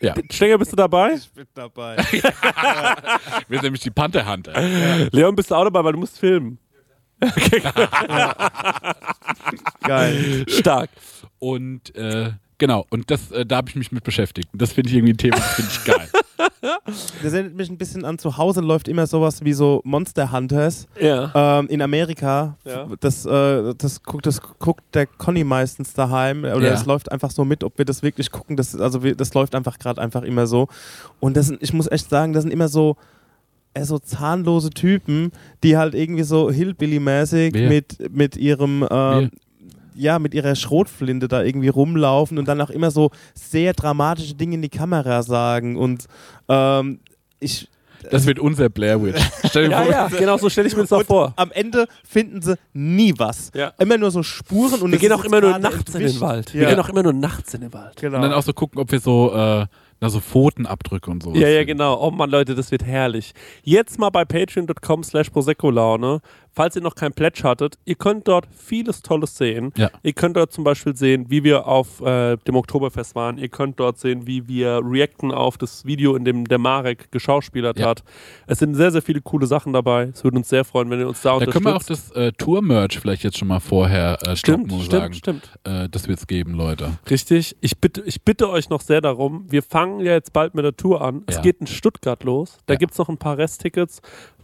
Ja. Stenger, bist du dabei? Ich bin dabei. *laughs* Wir sind nämlich die Panther-Hunter. Leon, bist du auch dabei, weil du musst filmen. *laughs* Geil. Stark. Und äh, genau, und das, äh, da habe ich mich mit beschäftigt. Das finde ich irgendwie ein Thema, das finde ich geil. *laughs* Das erinnert mich ein bisschen an zu Hause läuft immer sowas wie so Monster Hunters Ja. ähm, in Amerika. Ja. Das, äh, das, guckt, das guckt der Conny meistens daheim oder Ja. es läuft einfach so mit, ob wir das wirklich gucken. Das, also wir, das läuft einfach gerade einfach immer so. Und das sind, ich muss echt sagen, das sind immer so äh, so zahnlose Typen, die halt irgendwie so Hillbilly-mäßig mit, mit ihrem ähm, ja, mit ihrer Schrotflinte da irgendwie rumlaufen und dann auch immer so sehr dramatische Dinge in die Kamera sagen. Und ähm, ich. Das wird unser Blair Witch. *laughs* Stell dir Ja, vor, ja, genau so stelle ich mir das auch vor. am Ende finden sie nie was. Ja. Immer nur so Spuren und Wir gehen auch immer nur nachts in den entwischt. Wald. Wir Ja. gehen auch immer nur nachts in den Wald. Genau. Und dann auch so gucken, ob wir so, äh, na, so Pfotenabdrücke und so. Ja, ja, genau. Oh Mann, Leute, das wird herrlich. Jetzt mal bei patreon.com slash Prosecco-Laune. Falls ihr noch kein Pledge hattet, ihr könnt dort vieles Tolles sehen. Ja. Ihr könnt dort zum Beispiel sehen, wie wir auf äh, dem Oktoberfest waren. Ihr könnt dort sehen, wie wir reacten auf das Video, in dem der Marek geschauspielert Ja. hat. Es sind sehr, sehr viele coole Sachen dabei. Es würde uns sehr freuen, wenn ihr uns da, Da können wir auch unterstützt. das äh, Tour-Merch vielleicht jetzt schon mal vorher äh, Stimmt, stimmt, sagen. stimmt. Äh, das wird's geben, Leute. Richtig. Ich bitte, ich bitte euch noch sehr darum. Wir fangen ja jetzt bald mit der Tour an. Es Ja. geht in Stuttgart los. Da Ja. gibt es noch ein paar Resttickets.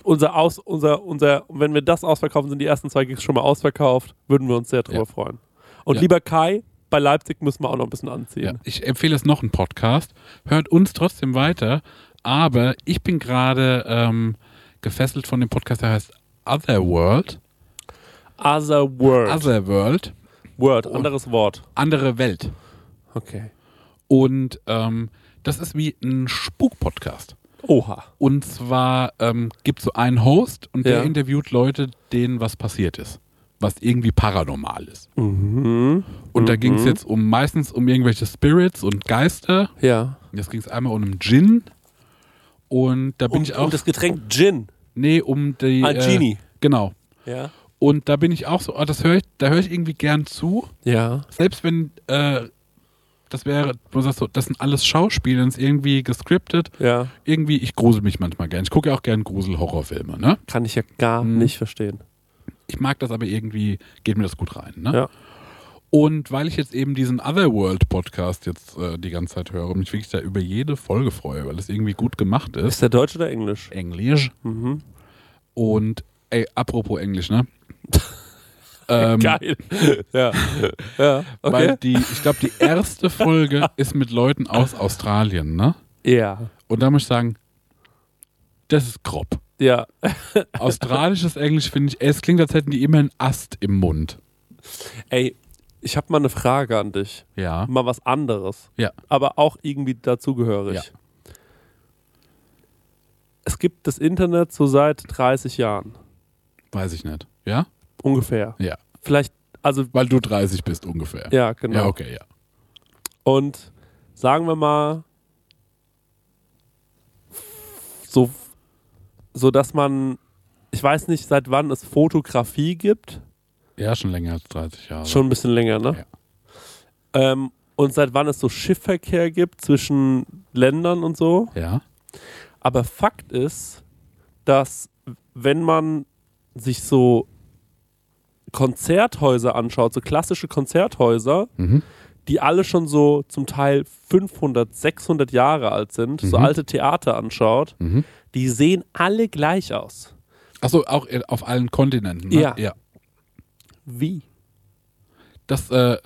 Unser Aus, unser, unser, wenn wir das ausverkaufen, sind die ersten zwei Gigs schon mal ausverkauft. Würden wir uns sehr drüber Ja. freuen. Und Ja. lieber Kai, bei Leipzig müssen wir auch noch ein bisschen Ja. anziehen. Ich empfehle es noch einen Podcast. Hört uns trotzdem weiter. Aber ich bin gerade ähm, gefesselt von dem Podcast, der heißt Otherworld. Other World. Otherworld. Word, anderes Wort. Andere Welt. Okay. Und ähm, das ist wie ein Spuk-Podcast. Oha. Und zwar ähm, gibt es so einen Host und der Ja. interviewt Leute, denen was passiert ist. Was irgendwie paranormal ist. Mhm. Und da ging es jetzt um meistens um irgendwelche Spirits und Geister. Ja. Jetzt ging es einmal um einen Gin. Und da bin Und, ich auch. und das Getränk Gin. nee, um die. Ah, Genie. genau. Ja. Und da bin ich auch so, oh, das höre ich, da höre ich irgendwie gern zu. Ja. Selbst wenn äh, das wäre, du sagst so, das sind alles Schauspieler, das ist irgendwie gescriptet. Ja. Irgendwie, ich grusel mich manchmal gern. Ich gucke ja auch gern Grusel-Horrorfilme, ne? Kann ich ja gar Mhm. nicht verstehen. Ich mag das aber irgendwie, geht mir das gut rein, ne? Ja. Und weil ich jetzt eben diesen Otherworld-Podcast jetzt äh, die ganze Zeit höre und mich wirklich da über jede Folge freue, weil es irgendwie gut gemacht ist. Ist der Deutsch oder Englisch? Englisch. Mhm. Und, ey, apropos Englisch, ne? *laughs* ähm, Geil. ja. Ja. Weil Okay. die, ich glaube, die erste Folge *laughs* ist mit Leuten aus Australien, ne? Ja. Und da muss ich sagen, das ist grob. Ja. *laughs* Australisches Englisch finde ich, es klingt, als hätten die immer einen Ast im Mund. Ey, ich habe mal eine Frage an dich. Ja. Mal was anderes. Ja. Aber auch irgendwie dazugehörig. Ja. Es gibt das Internet so seit 30 Jahren. Weiß ich nicht. Ja? Ungefähr. Ja. Vielleicht, also, Weil du 30 bist ungefähr. ja, genau. Ja, okay, ja. Und sagen wir mal, so, so dass man, ich weiß nicht, seit wann es Fotografie gibt. Ja, schon länger als 30 Jahre. Schon ein bisschen länger, ne? Ja. Ähm, und seit wann es so Schiffverkehr gibt zwischen Ländern und so. Ja. Aber Fakt ist, dass wenn man sich so Konzerthäuser anschaut, so klassische Konzerthäuser, Mhm. die alle schon so zum Teil 500, 600 Jahre alt sind, so Mhm. alte Theater anschaut, Mhm. die sehen alle gleich aus. Achso, auch auf allen Kontinenten. Ne? Ja. ja. Wie? Das, äh,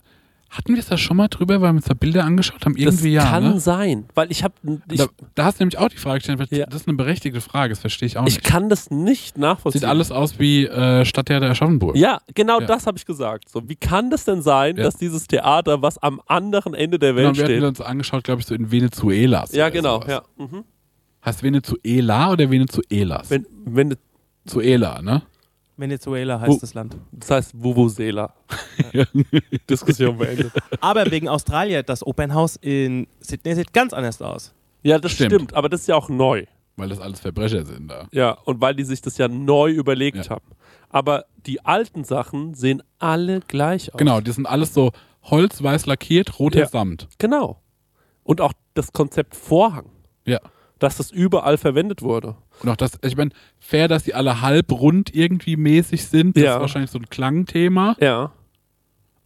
hatten wir es da schon mal drüber, weil wir uns da Bilder angeschaut haben? Irgendwie das ja. kann ne? sein, weil ich habe, ich, Da, da hast du nämlich auch die Frage gestellt, Ja. das ist eine berechtigte Frage, das verstehe ich auch ich nicht. kann das nicht nachvollziehen. Sieht alles aus wie äh, Stadttheater Aschaffenburg. Ja, genau Ja. das habe ich gesagt. So, wie kann das denn sein, Ja. dass dieses Theater, was am anderen Ende der Genau, Welt wir hatten steht, uns angeschaut, glaube ich, so in Venezuelas. ja genau, sowas. ja, mhm. Heißt Venezuela oder Venezuelas? Venezuela, ne? Venezuela heißt Wo- das Land. Das heißt Vuvuzela. *laughs* Diskussion beendet. Aber wegen Australien, das Opernhaus in Sydney sieht ganz anders aus. Ja, das Stimmt. stimmt. aber das ist ja auch neu. Weil das alles Verbrecher sind da. Ja, und weil die sich das ja neu überlegt Ja. haben. Aber die alten Sachen sehen alle gleich aus. Genau, die sind alles so holzweiß lackiert, roter Ja. Samt. Genau. Und auch das Konzept Vorhang, Ja. Dass das überall verwendet wurde. Und auch das, ich meine, fair, dass die alle halb rund irgendwie mäßig sind. Das Ja. ist wahrscheinlich so ein Klangthema. Ja.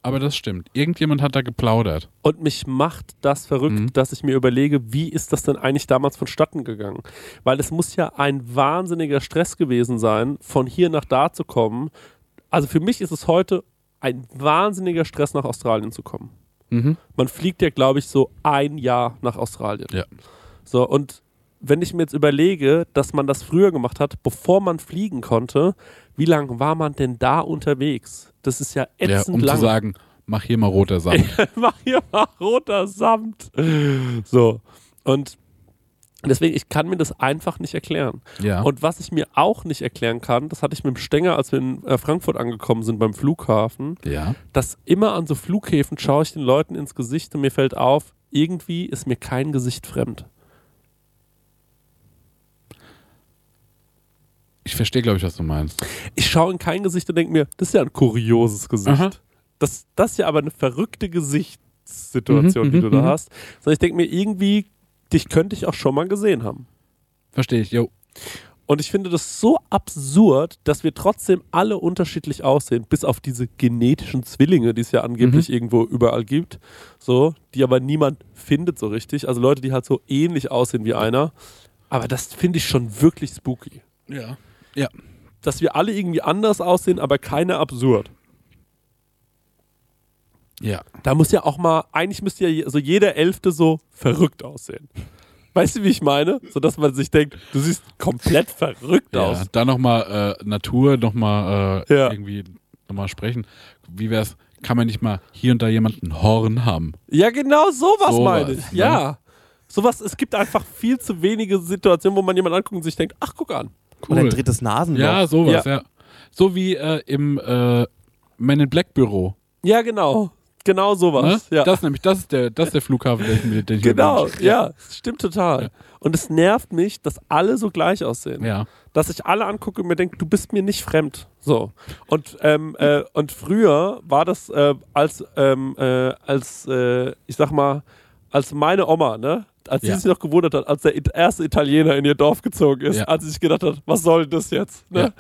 Aber das stimmt. Irgendjemand hat da geplaudert. Und mich macht das verrückt, Mhm. dass ich mir überlege, wie ist das denn eigentlich damals vonstatten gegangen? Weil es muss ja ein wahnsinniger Stress gewesen sein, von hier nach da zu kommen. Also für mich ist es heute ein wahnsinniger Stress, nach Australien zu kommen. Mhm. Man fliegt ja, glaube ich, so ein Jahr nach Australien. Ja. So, und wenn ich mir jetzt überlege, dass man das früher gemacht hat, bevor man fliegen konnte, wie lange war man denn da unterwegs? Das ist ja Ja, ätzend um lang. zu sagen, mach hier mal roter Samt. *laughs* Mach hier mal roter Samt. So. Und deswegen, ich kann mir das einfach nicht erklären. ja. Und was ich mir auch nicht erklären kann, das hatte ich mit dem Stenger, als wir in äh, Frankfurt angekommen sind beim Flughafen, ja. dass immer an so Flughäfen schaue ich den Leuten ins Gesicht und mir fällt auf, irgendwie ist mir kein Gesicht fremd. Ich verstehe, glaube ich, was du meinst. Ich schaue in kein Gesicht und denke mir, das ist ja ein kurioses Gesicht. Aha. Das, das ist ja aber eine verrückte Gesichtssituation, Mhm, die mhm, du da mhm. hast. Sondern ich denke mir, irgendwie, dich könnte ich auch schon mal gesehen haben. Verstehe ich, jo. Und ich finde das so absurd, dass wir trotzdem alle unterschiedlich aussehen, bis auf diese genetischen Zwillinge, die es ja angeblich Mhm. irgendwo überall gibt, so, die aber niemand findet so richtig. Also Leute, die halt so ähnlich aussehen wie einer. Aber das finde ich schon wirklich spooky. Ja. Ja. Dass wir alle irgendwie anders aussehen, aber keiner absurd. Ja. Da muss ja auch mal, eigentlich müsste ja so jeder Elfte so verrückt aussehen. Weißt du, wie ich meine? So dass man sich denkt, du siehst komplett verrückt ja. aus. Da nochmal äh, Natur, nochmal äh, Ja. irgendwie nochmal sprechen. Wie wär's, kann man nicht mal hier und da jemanden Horn haben? Ja, genau sowas, Sowas, meine ich. ne? Ja. Sowas, es gibt einfach viel zu wenige Situationen, wo man jemanden anguckt und sich denkt, ach, guck an. Oder ein drittes Nasenloch. Ja, sowas, Ja. ja. So wie äh, im äh, Men in Black Büro. Ja, genau. Genau Ne? sowas. Ja. Das nämlich, das ist der, das ist der Flughafen, den ich mir, den genau, ja, das stimmt total. Ja. Und es nervt mich, dass alle so gleich aussehen. Ja. Dass ich alle angucke und mir denke, du bist mir nicht fremd. So. Und, ähm, äh, und früher war das äh, als, ähm, äh, als äh, ich sag mal, als meine Oma, ne? Als sie Ja. sich noch gewundert hat, als der erste Italiener in ihr Dorf gezogen ist, Ja. als sie sich gedacht hat, was soll das jetzt? Ne?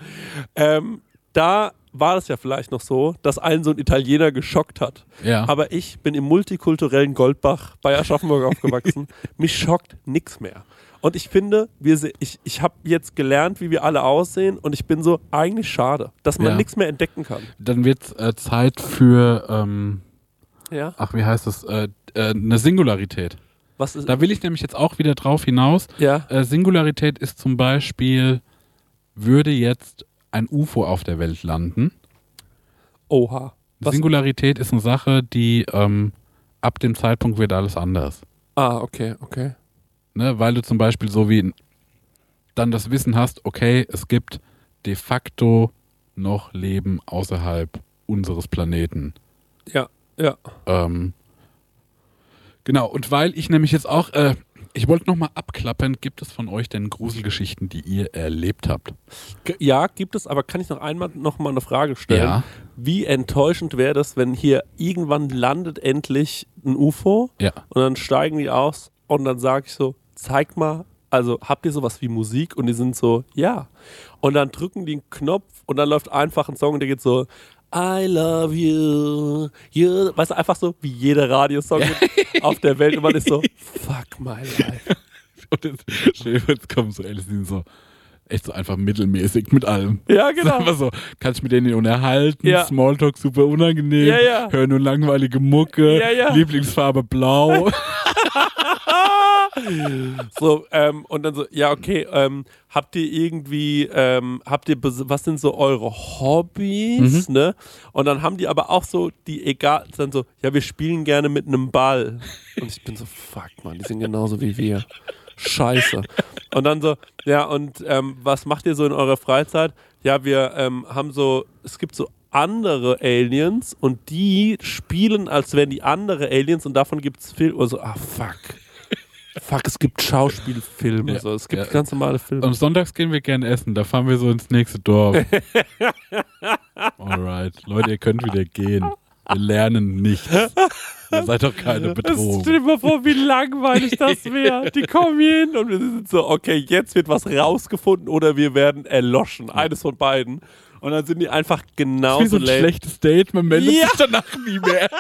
Ähm, da war es ja vielleicht noch so, dass einen so ein Italiener geschockt hat. Ja. Aber ich bin im multikulturellen Goldbach bei Aschaffenburg *laughs* aufgewachsen. Mich schockt nichts mehr. Und ich finde, wir ich, ich habe jetzt gelernt, wie wir alle aussehen und ich bin so, eigentlich schade, dass man Ja. nichts mehr entdecken kann. Dann wird äh, Zeit für, ähm, Ja. ach, wie heißt das, äh, äh, eine Singularität. Was ist. Da will ich nämlich jetzt auch wieder drauf hinaus. ja. Äh, Singularität ist zum Beispiel, würde jetzt ein UFO auf der Welt landen. Oha. Was? Singularität ist eine Sache, die ähm, ab dem Zeitpunkt wird alles anders. Ah, okay, okay. Ne? Weil du zum Beispiel so wie dann das Wissen hast, okay, es gibt de facto noch Leben außerhalb unseres Planeten. Ja, ja. Ähm, genau, und weil ich nämlich jetzt auch, äh, ich wollte nochmal abklappern, gibt es von euch denn Gruselgeschichten, die ihr erlebt habt? Ja, gibt es, aber kann ich noch einmal noch mal eine Frage stellen? Ja. Wie enttäuschend wäre das, wenn hier irgendwann landet endlich ein UFO Ja. und dann steigen die aus und dann sage ich so, zeig mal, also habt ihr sowas wie Musik? Und die sind so, ja. Und dann drücken die einen Knopf und dann läuft einfach ein Song und der geht so, I love you, you. Weißt du, einfach so wie jeder Radiosong *laughs* auf der Welt und man ist so, fuck my life. *laughs* Und jetzt, jetzt kommen so Alice, so echt so einfach mittelmäßig mit allem. Ja, genau. Einfach so, kann ich mit denen unterhalten, Ja. Smalltalk super unangenehm, Ja, ja. hören nur langweilige Mucke, Ja, ja. Lieblingsfarbe blau. *laughs* *laughs* So, ähm, und dann so, ja, okay, ähm, habt ihr irgendwie, ähm, habt ihr, was sind so eure Hobbys, ne? Und dann haben die aber auch so, die egal, dann so, ja, wir spielen gerne mit einem Ball. Und ich bin so, fuck, man, die sind genauso wie wir. Scheiße. Und dann so, ja, und ähm, was macht ihr so in eurer Freizeit? Ja, wir ähm, haben so, es gibt so andere Aliens und die spielen, als wären die andere Aliens und davon gibt es Filme. Also, ah, fuck. Fuck, es gibt Schauspielfilme. Ja, so. Es gibt ja. ganz normale Filme. Und sonntags gehen wir gerne essen. Da fahren wir so ins nächste Dorf. *laughs* Alright. Leute, ihr könnt wieder gehen. Wir lernen nichts. Ihr seid doch keine Das, stell dir Bedrohung. mal vor, wie langweilig das *laughs* wäre. Die kommen hier hin und wir sind so, okay, jetzt wird was rausgefunden oder wir werden erloschen. Eines von beiden. Und dann sind die einfach Wie so genauso ein lame. schlechtes Date, man meldet Ja. sich danach nie mehr. *laughs*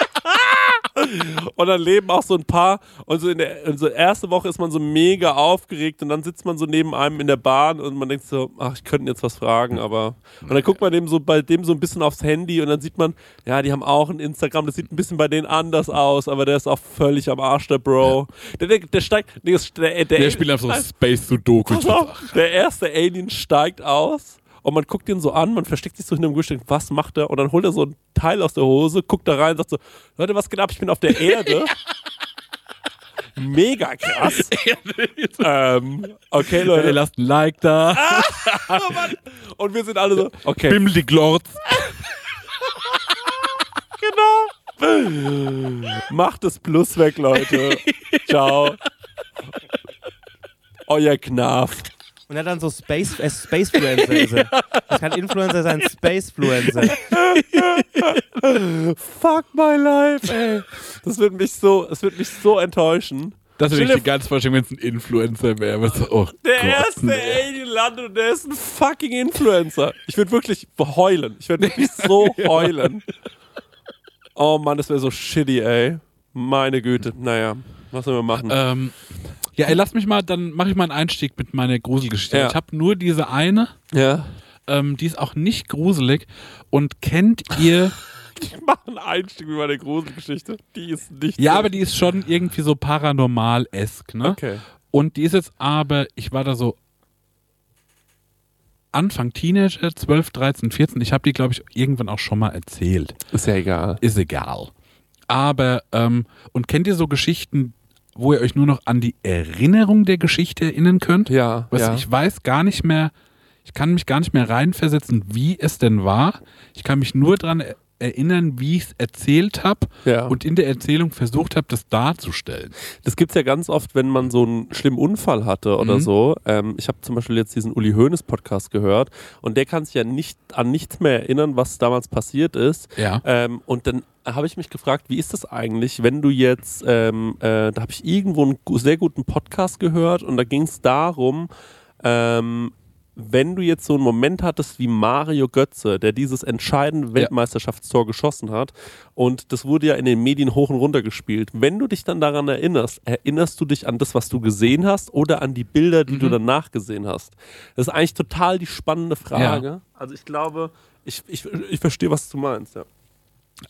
*laughs* Und dann leben auch so ein paar. Und so in der in so erste Woche ist man so mega aufgeregt und dann sitzt man so neben einem in der Bahn und man denkt so, ach, ich könnte jetzt was fragen, aber. Und dann guckt man dem so bei dem so ein bisschen aufs Handy und dann sieht man, ja, die haben auch ein Instagram, das sieht ein bisschen bei denen anders aus, aber der ist auch völlig am Arsch, der Bro. Der, der, der steigt. Das- der, der, Der spielt einfach so Space Sudoku. Der erste Alien steigt aus und man guckt ihn so an, man versteckt sich so hinter dem denkt, was macht er? Und dann holt er so ein Teil aus der Hose, guckt da rein und sagt so, Leute, was geht ab? Ich bin auf der Erde. *laughs* Mega krass. *laughs* ähm, okay, Leute. lasst ein Like da. *laughs* Oh Mann. Und wir sind alle so, okay, Bimmel die Glorz. genau. Macht das Plus weg, Leute. Ciao. Euer Knaf. Und er hat dann so Space, äh, Spacefluencer *laughs* ist er. Das kann Influencer sein, Spacefluencer. *laughs* Fuck my life, ey. Das wird mich so, es wird mich so enttäuschen. Das dir ich die ganz vorstellen, wenn es ein Influencer wäre. Oh Der Gott, erste. Alien landet und der ist ein fucking Influencer. Ich würde wirklich heulen. Ich würde wirklich *laughs* so heulen. Oh Mann, das wäre so shitty, ey. Meine Güte. Naja, was sollen wir machen? Ähm, ja, ey, lass mich mal, dann mache ich mal einen Einstieg mit meiner Gruselgeschichte. Ja. Ich habe nur diese eine, ja. ähm, die ist auch nicht gruselig. Und kennt ihr, *laughs* Ich mache einen Einstieg mit meiner Gruselgeschichte. Die ist nicht. ja, so- aber die ist schon irgendwie so paranormal-esk, ne? Okay. Und die ist jetzt aber, ich war da so Anfang Teenager, 12, 13, 14. Ich habe die, glaube ich, irgendwann auch schon mal erzählt. Ist ja egal. Ist egal. Aber, ähm, und kennt ihr so Geschichten, wo ihr euch nur noch an die Erinnerung der Geschichte erinnern könnt? Ja. Du, ja. ich weiß gar nicht mehr, ich kann mich gar nicht mehr reinversetzen, wie es denn war. Ich kann mich nur daran erinnern, wie ich es erzählt habe ja. und in der Erzählung versucht habe, das darzustellen. Das gibt's ja ganz oft, wenn man so einen schlimmen Unfall hatte oder Mhm. so. Ähm, ich habe zum Beispiel jetzt diesen Uli Hoeneß Podcast gehört und der kann sich ja nicht an nichts mehr erinnern, was damals passiert ist. Ja. Ähm, und dann habe ich mich gefragt, wie ist das eigentlich, wenn du jetzt, ähm, äh, da habe ich irgendwo einen sehr guten Podcast gehört und da ging es darum, ähm, wenn du jetzt so einen Moment hattest wie Mario Götze, der dieses entscheidende Weltmeisterschaftstor geschossen hat und das wurde ja in den Medien hoch und runter gespielt. Wenn du dich dann daran erinnerst, erinnerst du dich an das, was du gesehen hast oder an die Bilder, die du danach gesehen hast? Das ist eigentlich total die spannende Frage. Also ich glaube, ich, ich, ich verstehe, was du meinst, ja.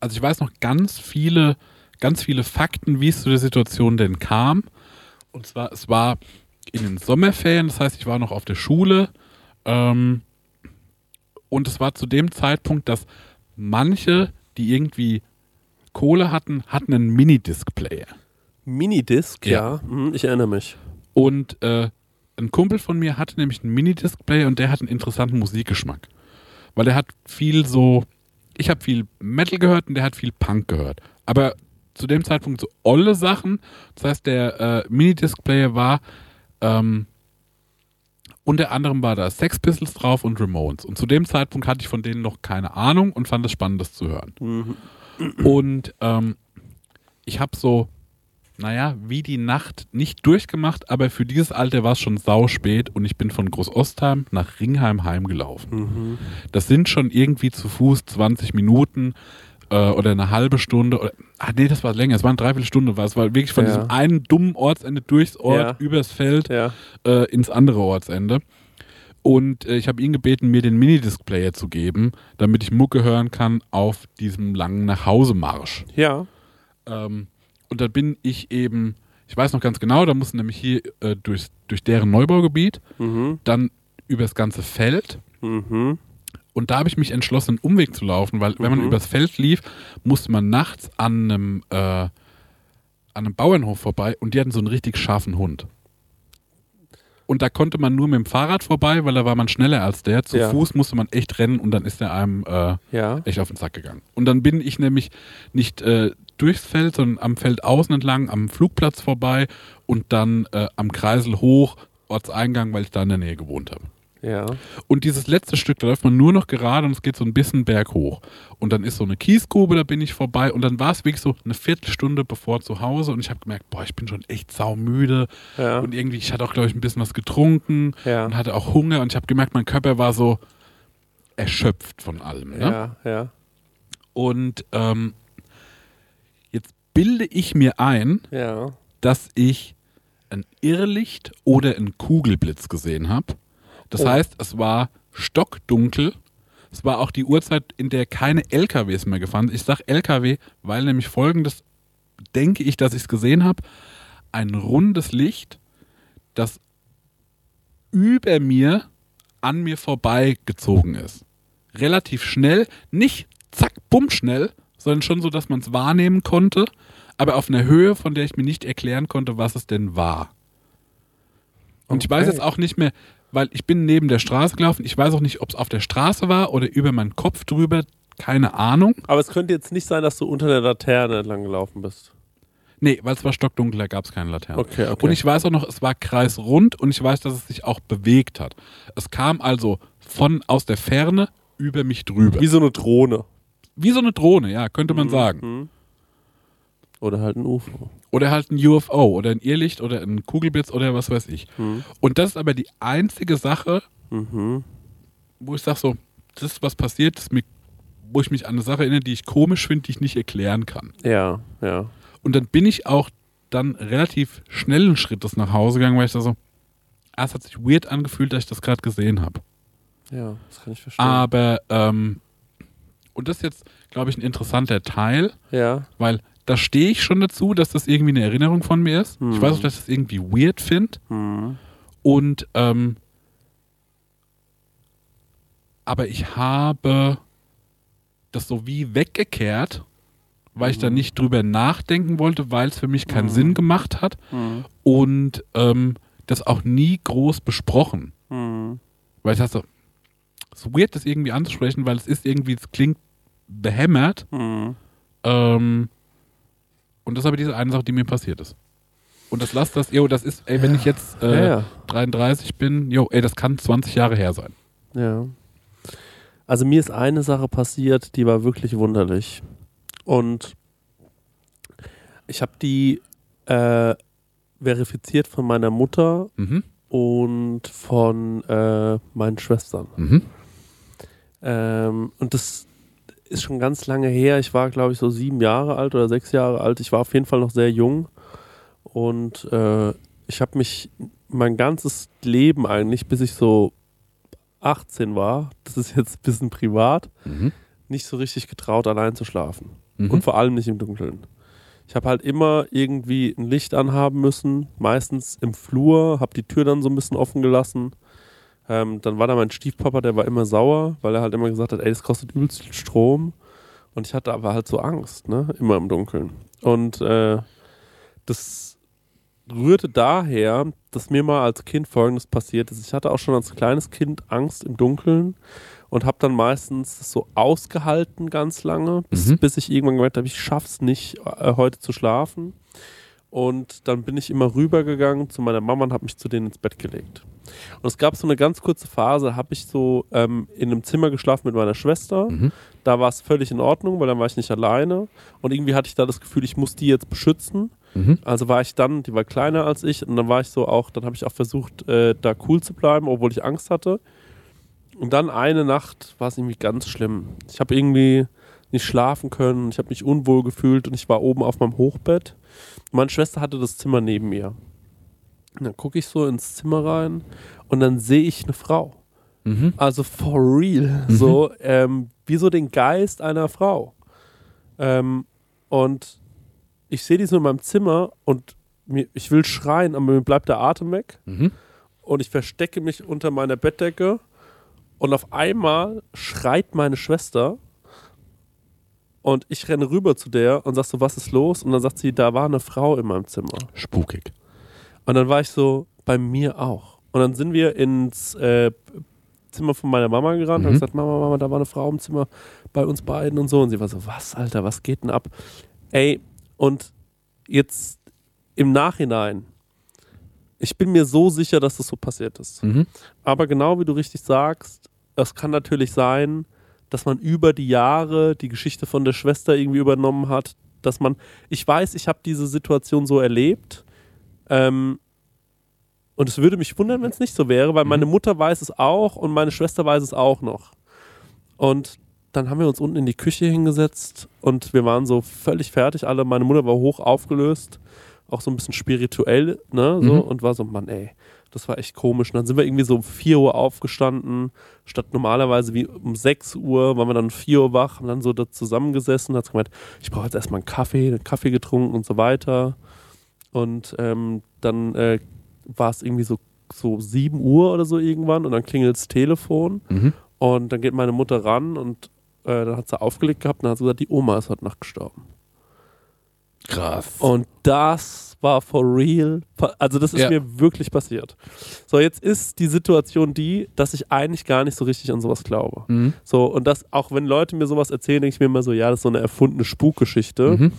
Also ich weiß noch ganz viele, ganz viele Fakten, wie es zu der Situation denn kam. Und zwar, es war in den Sommerferien, das heißt, ich war noch auf der Schule. Ähm, und es war zu dem Zeitpunkt, dass manche, die irgendwie Kohle hatten, hatten einen Minidisc-Player. Minidisc, Ja. ja, Mhm, ich erinnere mich. Und äh, ein Kumpel von mir hatte nämlich einen Minidisc-Player und der hat einen interessanten Musikgeschmack. Weil er hat viel so, ich habe viel Metal gehört und der hat viel Punk gehört. Aber zu dem Zeitpunkt so olle Sachen. Das heißt, der äh, Minidisc-Player war, ähm, unter anderem war da Sex Pistols drauf und Ramones. Und zu dem Zeitpunkt hatte ich von denen noch keine Ahnung und fand es spannend, das zu hören. Mhm. Und ähm, ich habe so, naja, wie die Nacht nicht durchgemacht, aber für dieses Alter war es schon sau spät und ich bin von Großostheim nach Ringheim heimgelaufen. Mhm. Das sind schon irgendwie zu Fuß 20 Minuten äh, oder eine halbe Stunde. Oder, ah, nee, das war länger, es war eine Dreiviertelstunde. War, es war wirklich von Ja. diesem einen dummen Ortsende durchs Ort, Ja. übers Feld Ja. äh, ins andere Ortsende. Und äh, ich habe ihn gebeten, mir den Minidisc-Player zu geben, damit ich Mucke hören kann auf diesem langen Nachhausemarsch. Ja. Ähm, und da bin ich eben, ich weiß noch ganz genau, da mussten nämlich hier äh, durch, durch deren Neubaugebiet, Mhm. dann übers ganze Feld. Mhm. Und da habe ich mich entschlossen, einen Umweg zu laufen, weil wenn man Mhm. übers Feld lief, musste man nachts an einem, äh, an einem Bauernhof vorbei und die hatten so einen richtig scharfen Hund. Und da konnte man nur mit dem Fahrrad vorbei, weil da war man schneller als der. Zu Ja. Fuß musste man echt rennen und dann ist der einem äh, Ja. echt auf den Sack gegangen. Und dann bin ich nämlich nicht äh, durchs Feld, sondern am Feld außen entlang, am Flugplatz vorbei und dann äh, am Kreisel hoch, Ortseingang, weil ich da in der Nähe gewohnt habe. Ja. Und dieses letzte Stück, da läuft man nur noch gerade und es geht so ein bisschen berghoch. Und dann ist so eine Kiesgrube, da bin ich vorbei. Und dann war es wirklich so eine Viertelstunde bevor zu Hause. Und ich habe gemerkt, boah, ich bin schon echt saumüde. Ja. Und irgendwie, ich hatte auch, glaube ich, ein bisschen was getrunken Ja. und hatte auch Hunger. Und ich habe gemerkt, mein Körper war so erschöpft von allem. Ne? Ja, ja. Und ähm, bilde ich mir ein, Ja. dass ich ein Irrlicht oder einen Kugelblitz gesehen habe. Das Oh. heißt, es war stockdunkel. Es war auch die Uhrzeit, in der keine LKWs mehr gefahren sind. Ich sage LKW, weil nämlich folgendes denke ich, dass ich es gesehen habe. Ein rundes Licht, das über mir an mir vorbeigezogen ist. Relativ schnell, nicht zack, bumm schnell, sondern schon so, dass man es wahrnehmen konnte, aber auf einer Höhe, von der ich mir nicht erklären konnte, was es denn war. Und ich weiß Okay. jetzt auch nicht mehr, weil ich bin neben der Straße gelaufen, ich weiß auch nicht, ob es auf der Straße war oder über meinen Kopf drüber, keine Ahnung. Aber es könnte jetzt nicht sein, dass du unter der Laterne entlang gelaufen bist. Nee, weil es war stockdunkel, da gab es keine Laterne. Okay, okay. Und ich weiß auch noch, es war kreisrund und ich weiß, dass es sich auch bewegt hat. Es kam also von aus der Ferne über mich drüber. Wie so eine Drohne. Wie so eine Drohne, ja, könnte man sagen. Mhm. Oder halt ein UFO. Oder halt ein UFO oder ein Irrlicht oder ein Kugelblitz oder was weiß ich. Mhm. Und das ist aber die einzige Sache, Mhm. wo ich sage so, das ist was passiert, das mir, wo ich mich an eine Sache erinnere, die ich komisch finde, die ich nicht erklären kann. Ja, ja. Und dann bin ich auch dann relativ schnellen Schrittes nach Hause gegangen, weil ich da so, ah, es hat sich weird angefühlt, dass ich das gerade gesehen habe. Ja, das kann ich verstehen. Aber, ähm, und das ist jetzt, glaube ich, ein interessanter Teil, Ja. weil da stehe ich schon dazu, dass das irgendwie eine Erinnerung von mir ist. Mhm. Ich weiß auch, dass ich das irgendwie weird finde. Mhm. Und, ähm, aber ich habe das so wie weggekehrt, weil ich da Mhm. nicht drüber nachdenken wollte, weil es für mich keinen Sinn gemacht hat und ähm, das auch nie groß besprochen. Weil ich dachte, so, es ist weird, das irgendwie anzusprechen, weil es ist irgendwie, es klingt behämmert. Mhm. Ähm, und das ist aber diese eine Sache, die mir passiert ist. Und das lasst das, jo, das ist, ey, wenn ich jetzt äh, Ja, ja. 33 bin, jo, ey, das kann 20 Jahre her sein. Ja. Also mir ist eine Sache passiert, die war wirklich wunderlich. Und ich habe die äh, verifiziert von meiner Mutter Mhm. und von äh, meinen Schwestern. Mhm. Ähm, und das ist schon ganz lange her. Ich war, glaube ich, so sieben Jahre alt oder sechs Jahre alt. Ich war auf jeden Fall noch sehr jung. Und äh, ich habe mich mein ganzes Leben eigentlich, bis ich so 18 war, das ist jetzt ein bisschen privat, Mhm. nicht so richtig getraut, allein zu schlafen. Mhm. Und vor allem nicht im Dunkeln. Ich habe halt immer irgendwie ein Licht anhaben müssen, meistens im Flur, habe die Tür dann so ein bisschen offen gelassen. Ähm, dann war da mein Stiefpapa, der war immer sauer, weil er halt immer gesagt hat, ey, das kostet übelst viel Strom. Und ich hatte aber halt so Angst, ne, immer im Dunkeln. Und äh, das rührte daher, dass mir mal als Kind Folgendes passiert ist. Ich hatte auch schon als kleines Kind Angst im Dunkeln und habe dann meistens so ausgehalten ganz lange, bis, Mhm. bis ich irgendwann gemerkt habe, ich schaff's nicht, äh, heute zu schlafen. Und dann bin ich immer rübergegangen zu meiner Mama und habe mich zu denen ins Bett gelegt. Und es gab so eine ganz kurze Phase, habe ich so ähm, in einem Zimmer geschlafen mit meiner Schwester. Mhm. Da war es völlig in Ordnung, weil dann war ich nicht alleine. Und irgendwie hatte ich da das Gefühl, ich muss die jetzt beschützen. Mhm. Also war ich dann, die war kleiner als ich, und dann war ich so auch, dann habe ich auch versucht, äh, da cool zu bleiben, obwohl ich Angst hatte. Und dann eine Nacht war es irgendwie ganz schlimm. Ich habe irgendwie nicht schlafen können, ich habe mich unwohl gefühlt und ich war oben auf meinem Hochbett. Meine Schwester hatte das Zimmer neben mir. Und dann gucke ich so ins Zimmer rein und dann sehe ich eine Frau. Mhm. Also for real. So, ähm, wie so den Geist einer Frau. Ähm, und ich sehe die so in meinem Zimmer und mir, ich will schreien, aber mir bleibt der Atem weg. Mhm. Und ich verstecke mich unter meiner Bettdecke. Und auf einmal schreit meine Schwester. Und ich renne rüber zu der und sag so, was ist los? Und dann sagt sie, da war eine Frau in meinem Zimmer. Spukig. Und dann war ich so, bei mir auch. Und dann sind wir ins äh, Zimmer von meiner Mama gerannt und Mhm. haben gesagt, Mama, Mama, da war eine Frau im Zimmer bei uns beiden und so. Und sie war so, was, Alter, was geht denn ab? Ey, und jetzt im Nachhinein, ich bin mir so sicher, dass das so passiert ist. Mhm. Aber genau wie du richtig sagst, es kann natürlich sein, dass man über die Jahre die Geschichte von der Schwester irgendwie übernommen hat, dass man, ich weiß, ich habe diese Situation so erlebt. Ähm, und es würde mich wundern, wenn es nicht so wäre, weil meine Mutter weiß es auch und meine Schwester weiß es auch noch. Und dann haben wir uns unten in die Küche hingesetzt und wir waren so völlig fertig alle. Meine Mutter war hoch aufgelöst, auch so ein bisschen spirituell, ne, so, Mhm. und war so, Mann, ey, das war echt komisch. Und dann sind wir irgendwie so um 4 Uhr aufgestanden, statt normalerweise wie um 6 Uhr, waren wir dann um 4 Uhr wach, haben dann so da zusammengesessen, hat gemeint, ich brauche jetzt erstmal einen Kaffee, einen Kaffee getrunken und so weiter. Und ähm, dann äh, war es irgendwie so, so 7 Uhr oder so irgendwann und dann klingelt das Telefon Mhm. und dann geht meine Mutter ran und äh, dann hat sie aufgelegt gehabt und dann hat sie gesagt, die Oma ist heute Nacht gestorben. Krass. Und das war for real. Also das ist Ja. mir wirklich passiert. So, jetzt ist die Situation die, dass ich eigentlich gar nicht so richtig an sowas glaube. Mhm. So, und das, auch wenn Leute mir sowas erzählen, denke ich mir immer so, ja, das ist so eine erfundene Spukgeschichte. Mhm.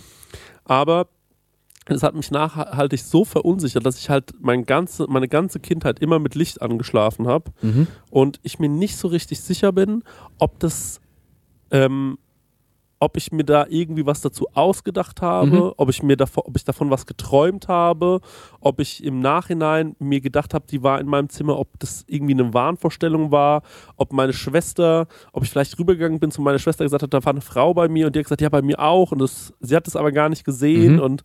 Aber es hat mich nachhaltig so verunsichert, dass ich halt mein ganze, meine ganze Kindheit immer mit Licht angeschlafen habe Mhm. und ich mir nicht so richtig sicher bin, ob das, ähm, ob ich mir da irgendwie was dazu ausgedacht habe, Mhm. ob ich mir davon, ob ich davon was geträumt habe, ob ich im Nachhinein mir gedacht habe, die war in meinem Zimmer, ob das irgendwie eine Wahnvorstellung war, ob meine Schwester, ob ich vielleicht rübergegangen bin zu meiner Schwester gesagt habe, da war eine Frau bei mir und die hat gesagt, ja bei mir auch und das, sie hat das aber gar nicht gesehen Mhm. und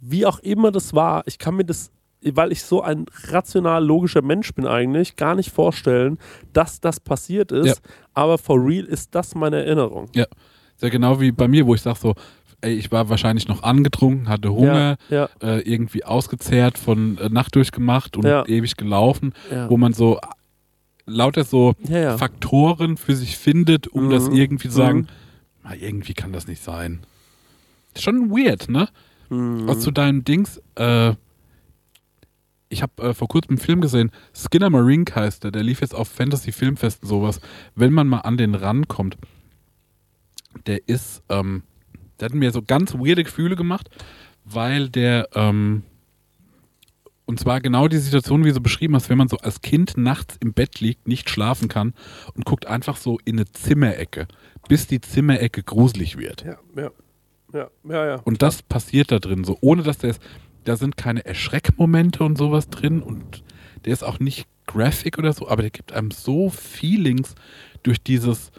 wie auch immer das war, ich kann mir das weil ich so ein rational logischer Mensch bin eigentlich, gar nicht vorstellen, dass das passiert ist. Ja. Aber for real ist das meine Erinnerung. Ist ja genau wie bei mir, wo ich sage so, ey, ich war wahrscheinlich noch angetrunken, hatte Hunger, Ja, äh, irgendwie ausgezehrt, von äh, Nacht durchgemacht und Ja. ewig gelaufen, ja, wo man so lauter so ja. ja. Faktoren für sich findet, um Mhm. das irgendwie zu sagen, Mhm. "Ah, irgendwie kann das nicht sein. Ist schon weird, ne? Mhm. Was zu deinem Dings, äh, ich habe äh, vor kurzem einen Film gesehen, Skinner Marink heißt der, der lief jetzt auf Fantasy Filmfesten sowas. Wenn man mal an den rankommt, der ist, ähm, der hat mir so ganz weirde Gefühle gemacht, weil der, ähm, und zwar genau die Situation, wie du beschrieben hast, wenn man so als Kind nachts im Bett liegt, nicht schlafen kann und guckt einfach so in eine Zimmerecke, bis die Zimmerecke gruselig wird. ja, ja. Ja, ja, ja. Und das passiert da drin, so ohne dass der ist, da sind keine Erschreckmomente und sowas drin und der ist auch nicht graphic oder so, aber der gibt einem so Feelings durch dieses,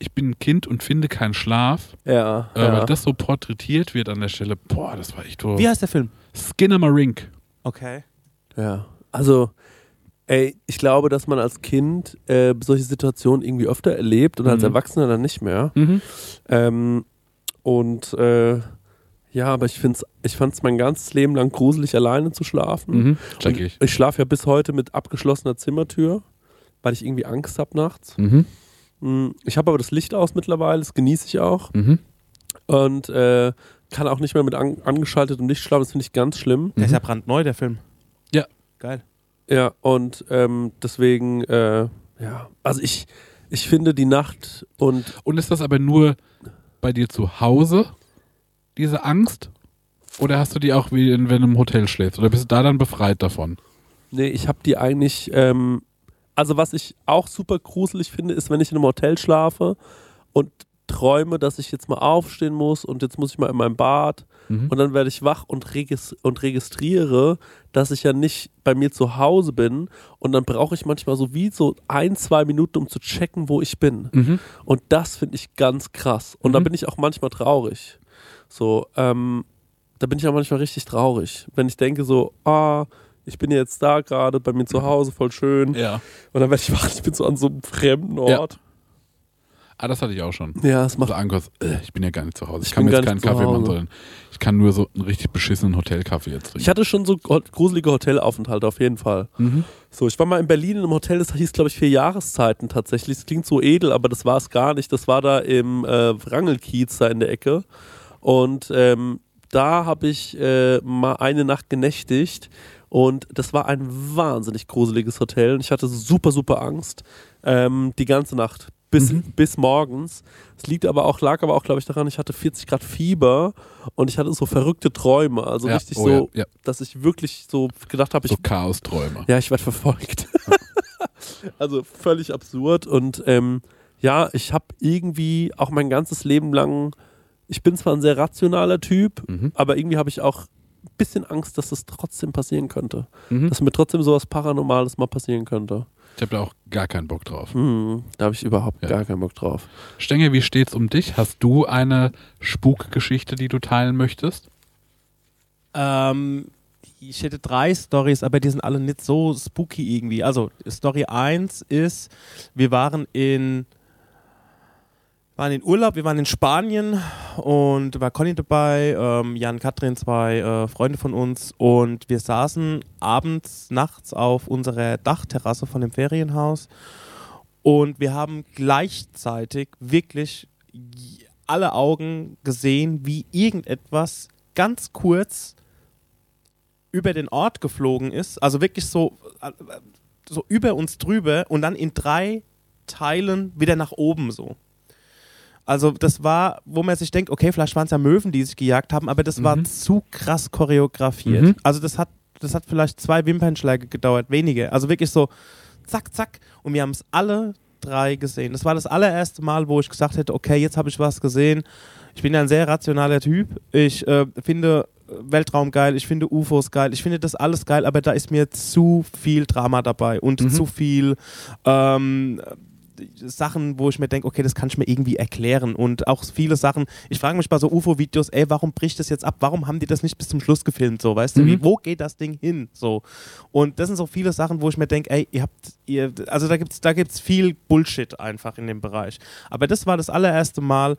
ich bin ein Kind und finde keinen Schlaf, Ja, äh, ja. weil das so porträtiert wird an der Stelle. Boah, das war echt so. Wie heißt der Film? Skinner Marink. Okay. Ja, also, ey, ich glaube, dass man als Kind äh, solche Situationen irgendwie öfter erlebt und als Mhm. Erwachsener dann nicht mehr. Mhm. Ähm, und äh, ja, aber ich, find's, ich fand es mein ganzes Leben lang gruselig, alleine zu schlafen. Mhm. Check Und ich. ich schlafe ja bis heute mit abgeschlossener Zimmertür, weil ich irgendwie Angst habe nachts. Mhm. Mm, Ich habe aber das Licht aus mittlerweile, das genieße ich auch. Mhm. Und äh, kann auch nicht mehr mit an, angeschaltetem Licht schlafen, das finde ich ganz schlimm. Der ist ja brandneu, der Film. Ja. Geil. Ja, und ähm, deswegen, äh, ja, also ich, ich finde die Nacht und Und ist das aber nur bei dir zu Hause, diese Angst? Oder hast du die auch, wie in, wenn du im Hotel schläfst? Oder bist du da dann befreit davon? Nee, ich habe die eigentlich, ähm, also was ich auch super gruselig finde, ist, wenn ich in einem Hotel schlafe und träume, dass ich jetzt mal aufstehen muss und jetzt muss ich mal in mein Bad Mhm. und dann werde ich wach und, regis und registriere, dass ich ja nicht bei mir zu Hause bin und dann brauche ich manchmal so wie so ein, zwei Minuten, um zu checken, wo ich bin. Mhm. Und das finde ich ganz krass. Und da Mhm. bin ich auch manchmal traurig. So, ähm, da bin ich auch manchmal richtig traurig. Wenn ich denke so, ah, ich bin jetzt da gerade bei mir zu Hause, voll schön. Ja. Und dann werde ich *laughs* wach, ich bin so an so einem fremden Ja. Ort. Ah, das hatte ich auch schon. Ja, es Also macht. äh, ich bin ja gar nicht zu Hause. Ich, Ich kann mir jetzt keinen Kaffee machen, sondern ich kann nur so einen richtig beschissenen Hotelkaffee jetzt trinken. Ich hatte schon so gruselige Hotelaufenthalte auf jeden Fall. Mhm. So, ich war mal in Berlin in einem Hotel, das hieß, glaube ich, vier Jahreszeiten tatsächlich. Das klingt so edel, aber das war es gar nicht. Das war da im äh, Wrangelkiez da in der Ecke. Und ähm, da habe ich äh, mal eine Nacht genächtigt und das war ein wahnsinnig gruseliges Hotel und ich hatte super, super Angst ähm, die ganze Nacht bis, Mhm. bis morgens. Es liegt aber auch, lag aber auch, glaube ich, daran, ich hatte 40 Grad Fieber und ich hatte so verrückte Träume. Also Ja, richtig oh so, ja, ja. dass ich wirklich so gedacht habe, ich So Chaos-Träume. ja, ich werde verfolgt. *laughs* also völlig absurd. Und ähm, ja, ich habe irgendwie auch mein ganzes Leben lang, ich bin zwar ein sehr rationaler Typ, Mhm. aber irgendwie habe ich auch ein bisschen Angst, dass das trotzdem passieren könnte. Mhm. Dass mir trotzdem sowas Paranormales mal passieren könnte. Ich habe da auch gar keinen Bock drauf. Hm, da habe ich überhaupt Ja. gar keinen Bock drauf. Stenge, wie steht's um dich? Hast du eine Spukgeschichte, die du teilen möchtest? Ähm, ich hätte drei Stories, aber die sind alle nicht so spooky irgendwie. Also, Story 1 ist, wir waren in waren in Urlaub, wir waren in Spanien und war Conny dabei, ähm, Jan, Katrin, zwei äh, Freunde von uns und wir saßen abends, nachts auf unserer Dachterrasse von dem Ferienhaus und wir haben gleichzeitig wirklich alle Augen gesehen, wie irgendetwas ganz kurz über den Ort geflogen ist, also wirklich so, äh, so über uns drüber und dann in drei Teilen wieder nach oben so. Also das war, wo man sich denkt, okay, vielleicht waren es ja Möwen, die sich gejagt haben, aber das war Mhm. zu krass choreografiert. Mhm. Also das hat, das hat vielleicht zwei Wimpernschläge gedauert, wenige. Also wirklich so zack, zack. Und wir haben es alle drei gesehen. Das war das allererste Mal, wo ich gesagt hätte, okay, jetzt habe ich was gesehen. Ich bin ja ein sehr rationaler Typ. Ich äh, finde Weltraum geil, ich finde UFOs geil, ich finde das alles geil, aber da ist mir zu viel Drama dabei und Mhm. zu viel ähm, Sachen, wo ich mir denke, okay, das kann ich mir irgendwie erklären. Und auch viele Sachen, ich frage mich bei so UFO-Videos, ey, warum bricht das jetzt ab? Warum haben die das nicht bis zum Schluss gefilmt? So, weißt du, Mhm. wie, wo geht das Ding hin? So. Und das sind so viele Sachen, wo ich mir denke, ey, ihr habt, ihr, also da gibt's, da gibt's viel Bullshit einfach in dem Bereich. Aber das war das allererste Mal,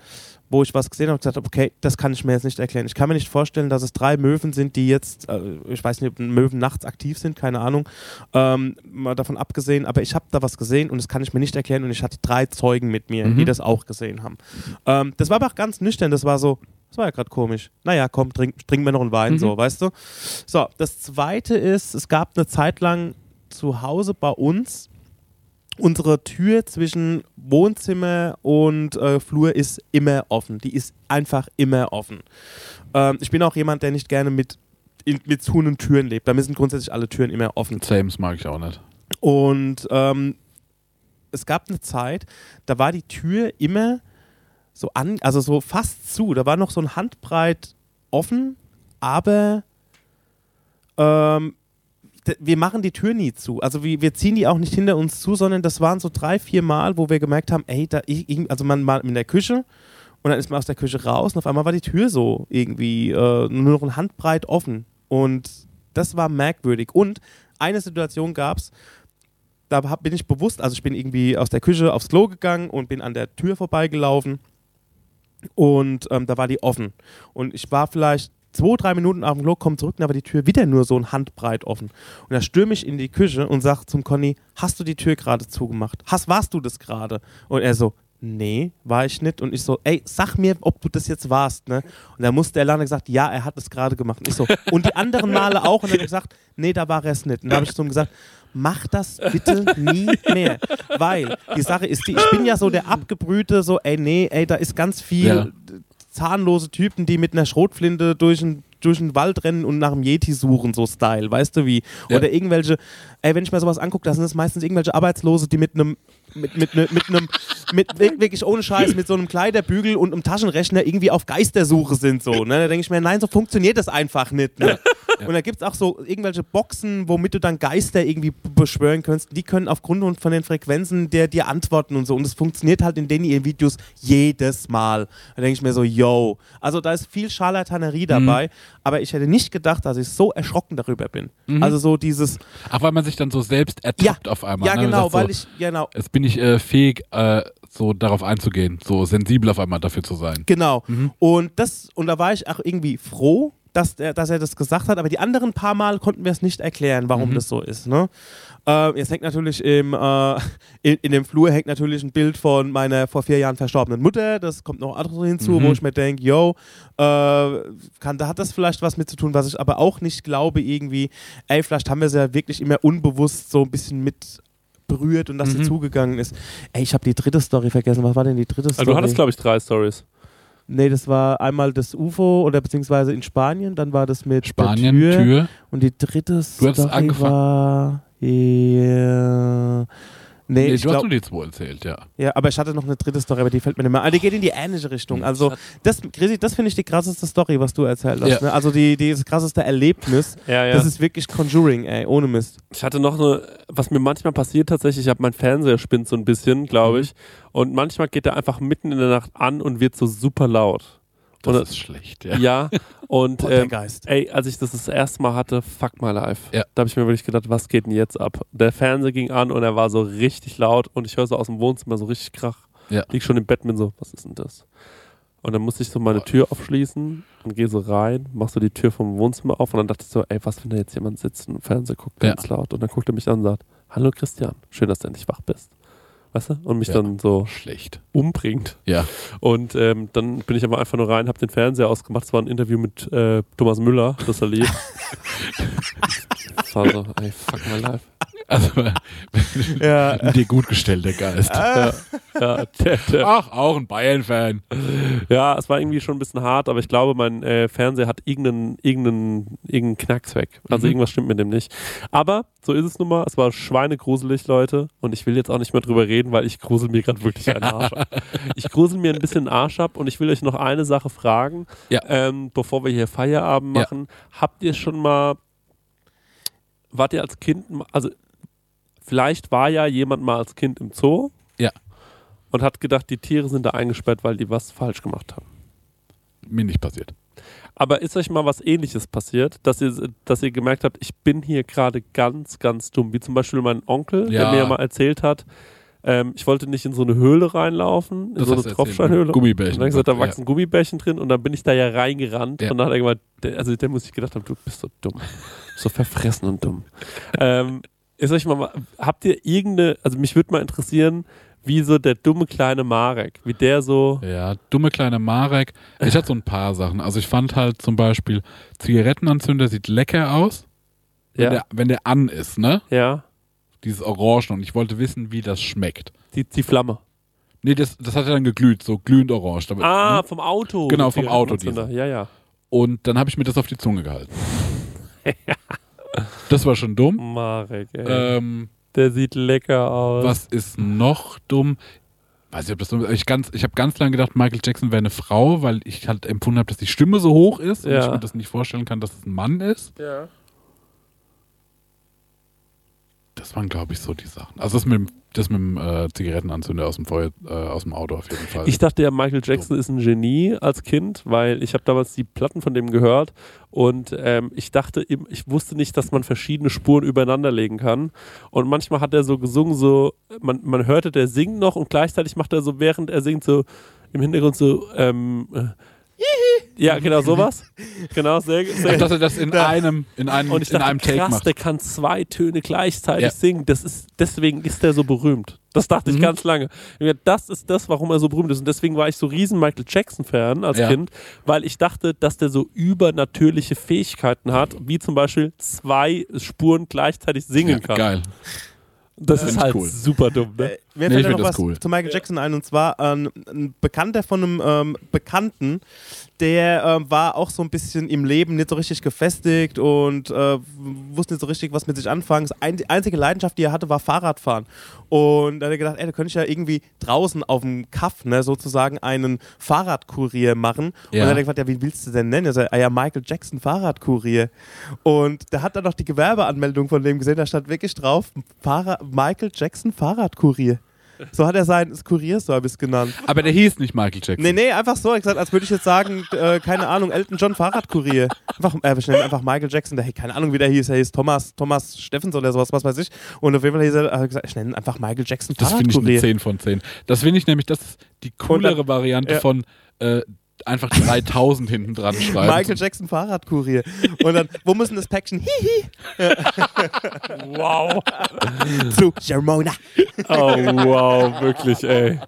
wo ich was gesehen habe und gesagt habe, okay, das kann ich mir jetzt nicht erklären. Ich kann mir nicht vorstellen, dass es drei Möwen sind, die jetzt, äh, ich weiß nicht, ob Möwen nachts aktiv sind, keine Ahnung, ähm, mal davon abgesehen, aber ich habe da was gesehen und das kann ich mir nicht erklären und ich hatte drei Zeugen mit mir, Mhm. die das auch gesehen haben. Ähm, das war aber auch ganz nüchtern, das war so, das war ja gerade komisch. Naja, komm, trink, trinken wir noch einen Wein, Mhm. so, weißt du? So, das zweite ist, es gab eine Zeit lang zu Hause bei uns, unsere Tür zwischen Wohnzimmer und äh, Flur ist immer offen. Die ist einfach immer offen. Ähm, ich bin auch jemand, der nicht gerne mit, in, mit zu und Türen lebt. Da müssen grundsätzlich alle Türen immer offen Sames mag ich auch nicht. und ähm, es gab eine Zeit, da war die Tür immer so an, also so fast zu. Da war noch so ein Handbreit offen, aber ähm, wir machen die Tür nie zu. Also wir, wir ziehen die auch nicht hinter uns zu, sondern das waren so drei, vier Mal, wo wir gemerkt haben, ey, da ich, also man war in der Küche und dann ist man aus der Küche raus und auf einmal war die Tür so irgendwie äh, nur noch ein Handbreit offen. Und das war merkwürdig. Und eine Situation gab es, da hab, bin ich bewusst, also ich bin irgendwie aus der Küche aufs Klo gegangen und bin an der Tür vorbeigelaufen und ähm, da war die offen. Und ich war vielleicht zwei, drei Minuten auf dem Klo, komme zurück und war die Tür wieder nur so ein Handbreit offen. Und da stürme ich in die Küche und sage zum Conny, hast du die Tür gerade zugemacht? Hast, warst du das gerade? Und er so, nee, war ich nicht. Und ich so, ey, sag mir, ob du das jetzt warst. Ne? Und da musste der Lana gesagt, ja, er hat es gerade gemacht. Und ich so, und die anderen Male auch. Und er hat gesagt, nee, da war er es nicht. Und da habe ich zu ihm gesagt, mach das bitte nie mehr. Weil die Sache ist die, ich bin ja so der abgebrühte, so, ey, nee, ey, da ist ganz viel Ja. Zahnlose Typen, die mit einer Schrotflinte durch den durch den Wald rennen und nach einem Yeti suchen, so Style, weißt du wie? Ja. Oder irgendwelche, ey, wenn ich mir sowas angucke, da sind es meistens irgendwelche Arbeitslose, die mit einem, mit, mit, ne- mit einem, mit wirklich ohne Scheiß, mit so einem Kleiderbügel und einem Taschenrechner irgendwie auf Geistersuche sind, so, ne? Da denke ich mir, nein, so funktioniert das einfach nicht, ne? Und da gibt es auch so irgendwelche Boxen, womit du dann Geister irgendwie beschwören kannst. Die können aufgrund von den Frequenzen der dir antworten und so. Und es funktioniert halt in den ihren Videos jedes Mal. Da denke ich mir so, yo. Also da ist viel Scharlatanerie dabei. Aber ich hätte nicht gedacht, dass ich so erschrocken darüber bin. Mhm. Also so dieses, Ach, weil man sich dann so selbst ertappt auf einmal. ja ne? Genau, sagt so, weil ich, genau, Jetzt bin ich äh, fähig, äh, so darauf einzugehen, so sensibel auf einmal dafür zu sein. Genau. Mhm. Und das, und da war ich auch irgendwie froh, dass, der, dass er das gesagt hat, aber die anderen paar Mal konnten wir es nicht erklären, warum Mhm. das so ist. Ne? Äh, jetzt hängt natürlich im, äh, in, in dem Flur hängt natürlich ein Bild von meiner vor vier Jahren verstorbenen Mutter. Das kommt noch anderes hinzu, Mhm. wo ich mir denke, yo, äh, kann, da hat das vielleicht was mit zu tun, was ich aber auch nicht glaube, irgendwie, ey, vielleicht haben wir es ja wirklich immer unbewusst so ein bisschen mit berührt und dass sie Mhm. zugegangen ist. Ey, ich habe die dritte Story vergessen. Was war denn die dritte Story? Also du hattest, glaube ich, drei Stories. Nee, das war einmal das UFO oder beziehungsweise in Spanien, dann war das mit Spanien, der Tür. Tür, und die dritte Story angefangen- war ja, nee, Nee, ich du hast glaub, nur die zwei erzählt, ja. ja, aber ich hatte noch eine dritte Story, aber die fällt mir nicht mehr. ein. die geht in die ähnliche Richtung. Also das, Chrissy, das finde ich die krasseste Story, was du erzählt hast. Ja. Ne? Also die, die das krasseste Erlebnis. Ja, ja. Das ist wirklich Conjuring, ey, ohne Mist. Ich hatte noch eine, was mir manchmal passiert tatsächlich, ich habe mein Fernseher spinnt so ein bisschen, glaube Mhm. ich. Und manchmal geht er einfach mitten in der Nacht an und wird so super laut. Das Und- ist schlecht, ja. Ja, und ähm, Poltergeist. ey, als ich das das erste Mal hatte, fuck my life. Ja. Da habe ich mir wirklich gedacht, was geht denn jetzt ab? Der Fernseher ging an und er war so richtig laut und ich höre so aus dem Wohnzimmer so richtig Krach. Ja. Lieg schon im Bett mit so, was ist denn das? Und dann musste ich so meine Tür aufschließen und gehe so rein, mach so die Tür vom Wohnzimmer auf und dann dachte ich so, ey, was, wenn da jetzt jemand sitzt und Fernseher guckt Ja. ganz laut und dann guckt er mich an und sagt, hallo Christian, schön, dass du endlich wach bist. Weißt du? Und mich Ja. dann so Schlecht. umbringt. Ja. Und ähm, dann bin ich aber einfach nur rein, habe den Fernseher ausgemacht. Es war ein Interview mit äh, Thomas Müller, das er lief. das *laughs* war so, ey, fuck my life. Also, *laughs* *laughs* Ja. dir gut gestellt, der Geist. Ja, ja, der, der, Ach, auch ein Bayern-Fan. ja, es war irgendwie schon ein bisschen hart, aber ich glaube, mein äh, Fernseher hat irgendeinen, irgendeinen, irgendeinen Knacks weg. Also Mhm. irgendwas stimmt mit dem nicht. Aber so ist es nun mal. Es war schweinegruselig, Leute. Und ich will jetzt auch nicht mehr drüber reden, weil ich grusel mir gerade wirklich einen Arsch ab. *laughs* Ich grusel mir ein bisschen den Arsch ab und ich will euch noch eine Sache fragen, Ja. ähm, bevor wir hier Feierabend Ja. machen. Habt ihr schon mal, wart ihr als Kind, also vielleicht war ja jemand mal als Kind im Zoo Ja. und hat gedacht, die Tiere sind da eingesperrt, weil die was falsch gemacht haben. Mir nicht passiert. Aber ist euch mal was ähnliches passiert, dass ihr, dass ihr gemerkt habt, ich bin hier gerade ganz, ganz dumm? Wie zum Beispiel mein Onkel, der Ja. mir mal erzählt hat, ähm, ich wollte nicht in so eine Höhle reinlaufen, in Das so eine erzählt, Tropfsteinhöhle. Gummibärchen. Und dann gesagt, da Ja. wachsen Gummibärchen drin und dann bin ich da ja reingerannt Ja. und dann hat er gemeint, also der muss ich gedacht haben, du bist so dumm. So verfressen und dumm. *laughs* ähm, ist euch mal, habt ihr irgendeine, also mich würde mal interessieren, wie so der dumme kleine Marek, wie der so, Ja, dumme kleine Marek. Ich hatte so ein paar Sachen. Also ich fand halt zum Beispiel, Zigarettenanzünder sieht lecker aus, wenn, ja, der, wenn der an ist, ne? ja, Dieses Orange. Und ich wollte wissen, wie das schmeckt. die, die Flamme. Nee, das, das hat ja dann geglüht, so glühend orange. Damit, Ah, ne? vom Auto. Genau, vom Auto. Ja, ja. Und dann habe ich mir das auf die Zunge gehalten. *laughs* das war schon dumm. Marek, ey. Ähm, der sieht lecker aus. was ist noch dumm? Weiß ich, ob das dumm ist. Ich, ganz- ich habe ganz lange gedacht, Michael Jackson wäre eine Frau, weil ich halt empfunden habe, dass die Stimme so hoch ist und Ja. ich mir das nicht vorstellen kann, dass es ein Mann ist. Ja. Das waren, glaube ich, so die Sachen. Also das mit dem, das mit dem äh, Zigarettenanzünder aus dem Feuer, äh, aus dem Auto auf jeden Fall. Ich dachte ja, Michael Jackson ist ein Genie als Kind, weil ich habe damals die Platten von dem gehört und ähm, ich dachte, ich wusste nicht, dass man verschiedene Spuren übereinander legen kann. Und manchmal hat er so gesungen, so man, man hörte, der singt noch und gleichzeitig macht er so, während er singt, so im Hintergrund so, ähm, äh, ja, genau *laughs* sowas. Genau, sehr, sehr Dass er das in einem, in einem, Und ich in dachte, einem Take krass, macht. der kann zwei Töne gleichzeitig Ja. singen. Das ist, deswegen ist der so berühmt. Das dachte ich Mhm. ganz lange. Ich Das ist das, warum er so berühmt ist. Und deswegen war ich so riesen Michael Jackson-Fan als Ja. Kind, weil ich dachte, dass der so übernatürliche Fähigkeiten hat, wie zum Beispiel zwei Spuren gleichzeitig singen Ja, kann. geil. Das Find ist halt cool. super dumm, ne? Äh, mir Nee, fällt ich ja noch das was cool. zu Michael Jackson ein und zwar ähm, ein Bekannter von einem ähm, Bekannten, der ähm, war auch so ein bisschen im Leben nicht so richtig gefestigt und äh, wusste nicht so richtig, was mit sich anfangen. Die einzige Leidenschaft, die er hatte, war Fahrradfahren. Und da hat er gedacht, ey, da könnte ich ja irgendwie draußen auf dem Kaff ne, sozusagen einen Fahrradkurier machen. Und Ja. dann hat er gefragt, ja, wie willst du denn nennen? Er sagt, ah ja, Michael Jackson Fahrradkurier. Und der hat dann noch die Gewerbeanmeldung von dem gesehen, da stand wirklich drauf, Fahrrad, Michael Jackson Fahrradkurier. So hat er seinen Kurierservice genannt. Aber der hieß nicht Michael Jackson. Nee, nee, einfach so. Gesagt, als würde ich jetzt sagen, äh, keine Ahnung, Elton John Fahrradkurier. Einfach, äh, wir nennen einfach Michael Jackson. Der, keine Ahnung, wie der hieß. Er hieß Thomas, Thomas Steffens oder sowas, was weiß ich. Und auf jeden Fall hieß er, er gesagt, ich nenne ihn einfach Michael Jackson Das finde ich eine Fahrradkurier. 10 von 10. Das finde ich nämlich, das ist die coolere Variante ja. von äh, einfach 3000 hinten dran *laughs* schreiben. Michael Jackson Fahrradkurier. Und dann, wo müssen das Päckchen? Hihi. Wow. Zu Germona. Oh, wow, wirklich, ey.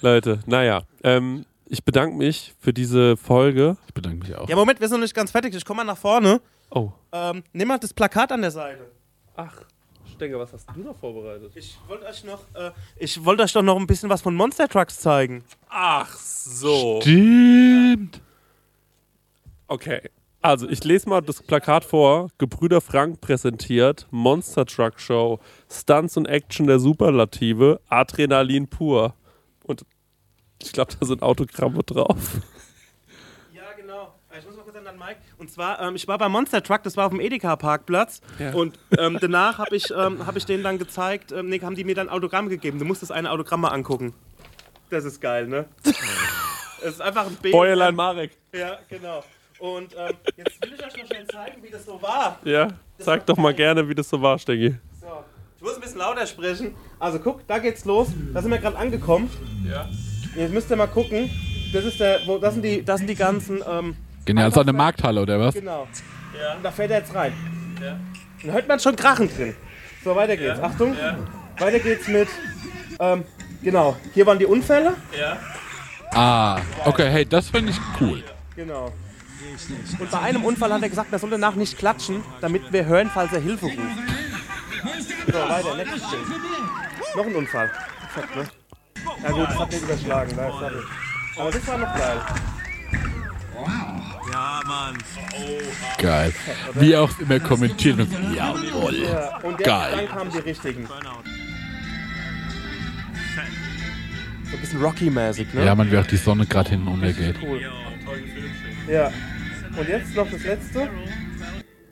Leute, naja, ähm, ich bedanke mich für diese Folge. Ich bedanke mich auch. Ja, Moment, wir sind noch nicht ganz fertig. Ich komme mal nach vorne. Oh. Ähm, nimm mal das Plakat an der Seite. Ach, Stenger, was hast du noch vorbereitet? Ich wollte euch noch, äh, ich wollte euch doch noch ein bisschen was von Monster Trucks zeigen. Ach so. Stimmt. Okay. Also, ich lese mal das Plakat vor. Gebrüder Frank präsentiert Monster Truck Show. Stunts und Action der Superlative. Adrenalin pur. Und ich glaube, da sind Autogramme drauf. Ja, genau. Ich muss mal kurz an den Mike. Und zwar, ähm, ich war beim Monster Truck, das war auf dem Edeka-Parkplatz. Ja. Und ähm, danach habe ich, ähm, hab ich denen dann gezeigt, ähm, nee, haben die mir dann Autogramm gegeben. Du musst das eine Autogramm mal angucken. Das ist geil, ne? *laughs* Es ist einfach ein Bild. Bäuerlein Marek. Ja, genau. Und ähm, jetzt will ich euch noch schnell zeigen, wie das so war. Ja, sag doch mal gerne, wie das so war, Stengi. So. Ich muss ein bisschen lauter sprechen. Also guck, da geht's los. Da sind wir gerade angekommen. Ja. Jetzt müsst ihr mal gucken. Das ist der, wo, das sind die, das sind die ganzen, ähm, Genial. So eine Markthalle, oder was? genau. Und da fällt er jetzt rein. Dann hört man schon Krachen drin. So, weiter geht's. Achtung. Weiter geht's mit, ähm, genau. Hier waren die Unfälle. Ah, okay, hey, das finde ich cool. Genau. Und bei einem Unfall hat er gesagt, er soll danach nicht klatschen, damit wir hören, falls er Hilfe ruft. So, weiter, nächstes Ding. Noch ein Unfall. Perfekt, ne? Ja gut, das hat nicht überschlagen, da ist sorry. Aber das war noch geil. Geil. Wie auch immer kommentiert und jawohl. Ja, und Geil. dann kamen die richtigen. So ein bisschen Rocky-mäßig, ne? Ja, man, wie auch die Sonne gerade hinten untergeht. Cool. Ja. Und jetzt noch das letzte.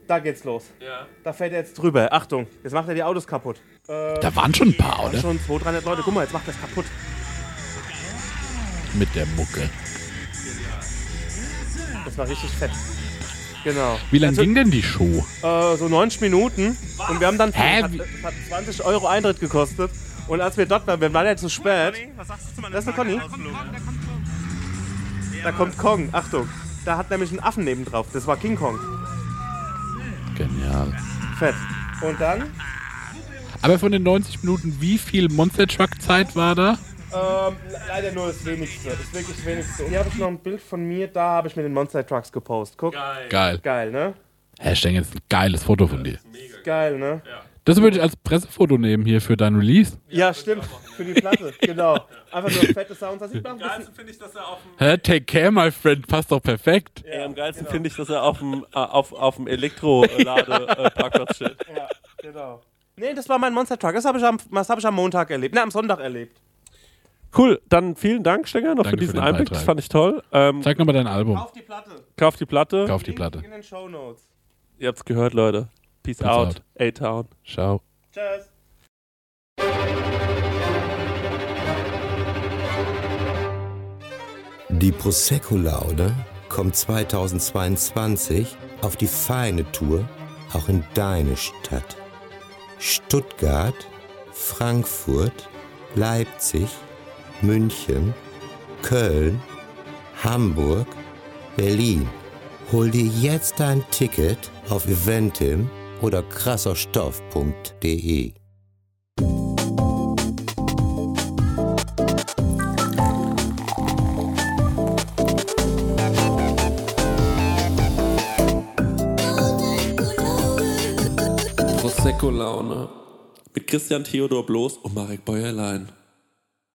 Da geht's los. Ja. Da fährt er jetzt drüber. Achtung, jetzt macht er die Autos kaputt. Äh, Da waren schon ein paar, oder? schon 200, 300 Leute. Guck mal, jetzt macht er es kaputt. Mit der Mucke. Das war richtig fett. Genau. Wie lange Also, ging denn die Show? Äh, so 90 Minuten. Und wir haben dann. Hä? Hat, hat 20 Euro Eintritt gekostet. Und als wir dort waren, wir waren ja zu spät. Das ist eine Conny. Da kommt Kong. Achtung. Da hat nämlich einen Affen neben drauf. Das war King Kong. Genial. Fett. Und dann Aber von den 90 Minuten, wie viel Monster Truck Zeit war da? Ähm, le- leider nur das wenigste. Das ist wirklich das wenigste. Und hier habe ich noch ein Bild von mir, da habe ich mit den Monster Trucks gepostet. Guck. Geil, Geil. Geil ne? Hashtag jetzt ein geiles Foto von dir. Geil, ne? Das würde ich als Pressefoto nehmen hier für dein Release. Ja, stimmt. Für die Platte, *laughs* genau. Einfach nur fette Sounds. Das sieht man ein bisschen. finde ich, dass er auf dem, Hä? Take care, my friend. Passt doch perfekt. ey, am geilsten finde ich, dass er auf dem, äh, auf, auf dem Elektro-Lade-Parkplatz steht. *laughs* Ja, genau. Nee, das war mein Monster Truck. Das habe ich, am- das hab ich am Montag erlebt. Ne, am Sonntag erlebt. Cool, dann vielen Dank, Stenger, noch Danke für diesen für Einblick. Beitrag. Das fand ich toll. Ähm, Zeig nochmal dein Album. Auf die Platte. kauf die Platte. Kauf die Platte. In den Show Notes. Ihr habt's gehört, Leute. Peace, Peace out. out. A-Town. Ciao. Tschüss. Die Prosecco-Laude kommt 2022 auf die feine Tour auch in deine Stadt. Stuttgart, Frankfurt, Leipzig, München, Köln, Hamburg, Berlin. Hol dir jetzt dein Ticket auf eventim oder krasserstoff.de. Prosecco-Laune. Mit Christian Theodor Bloß und Marek Bäuerlein.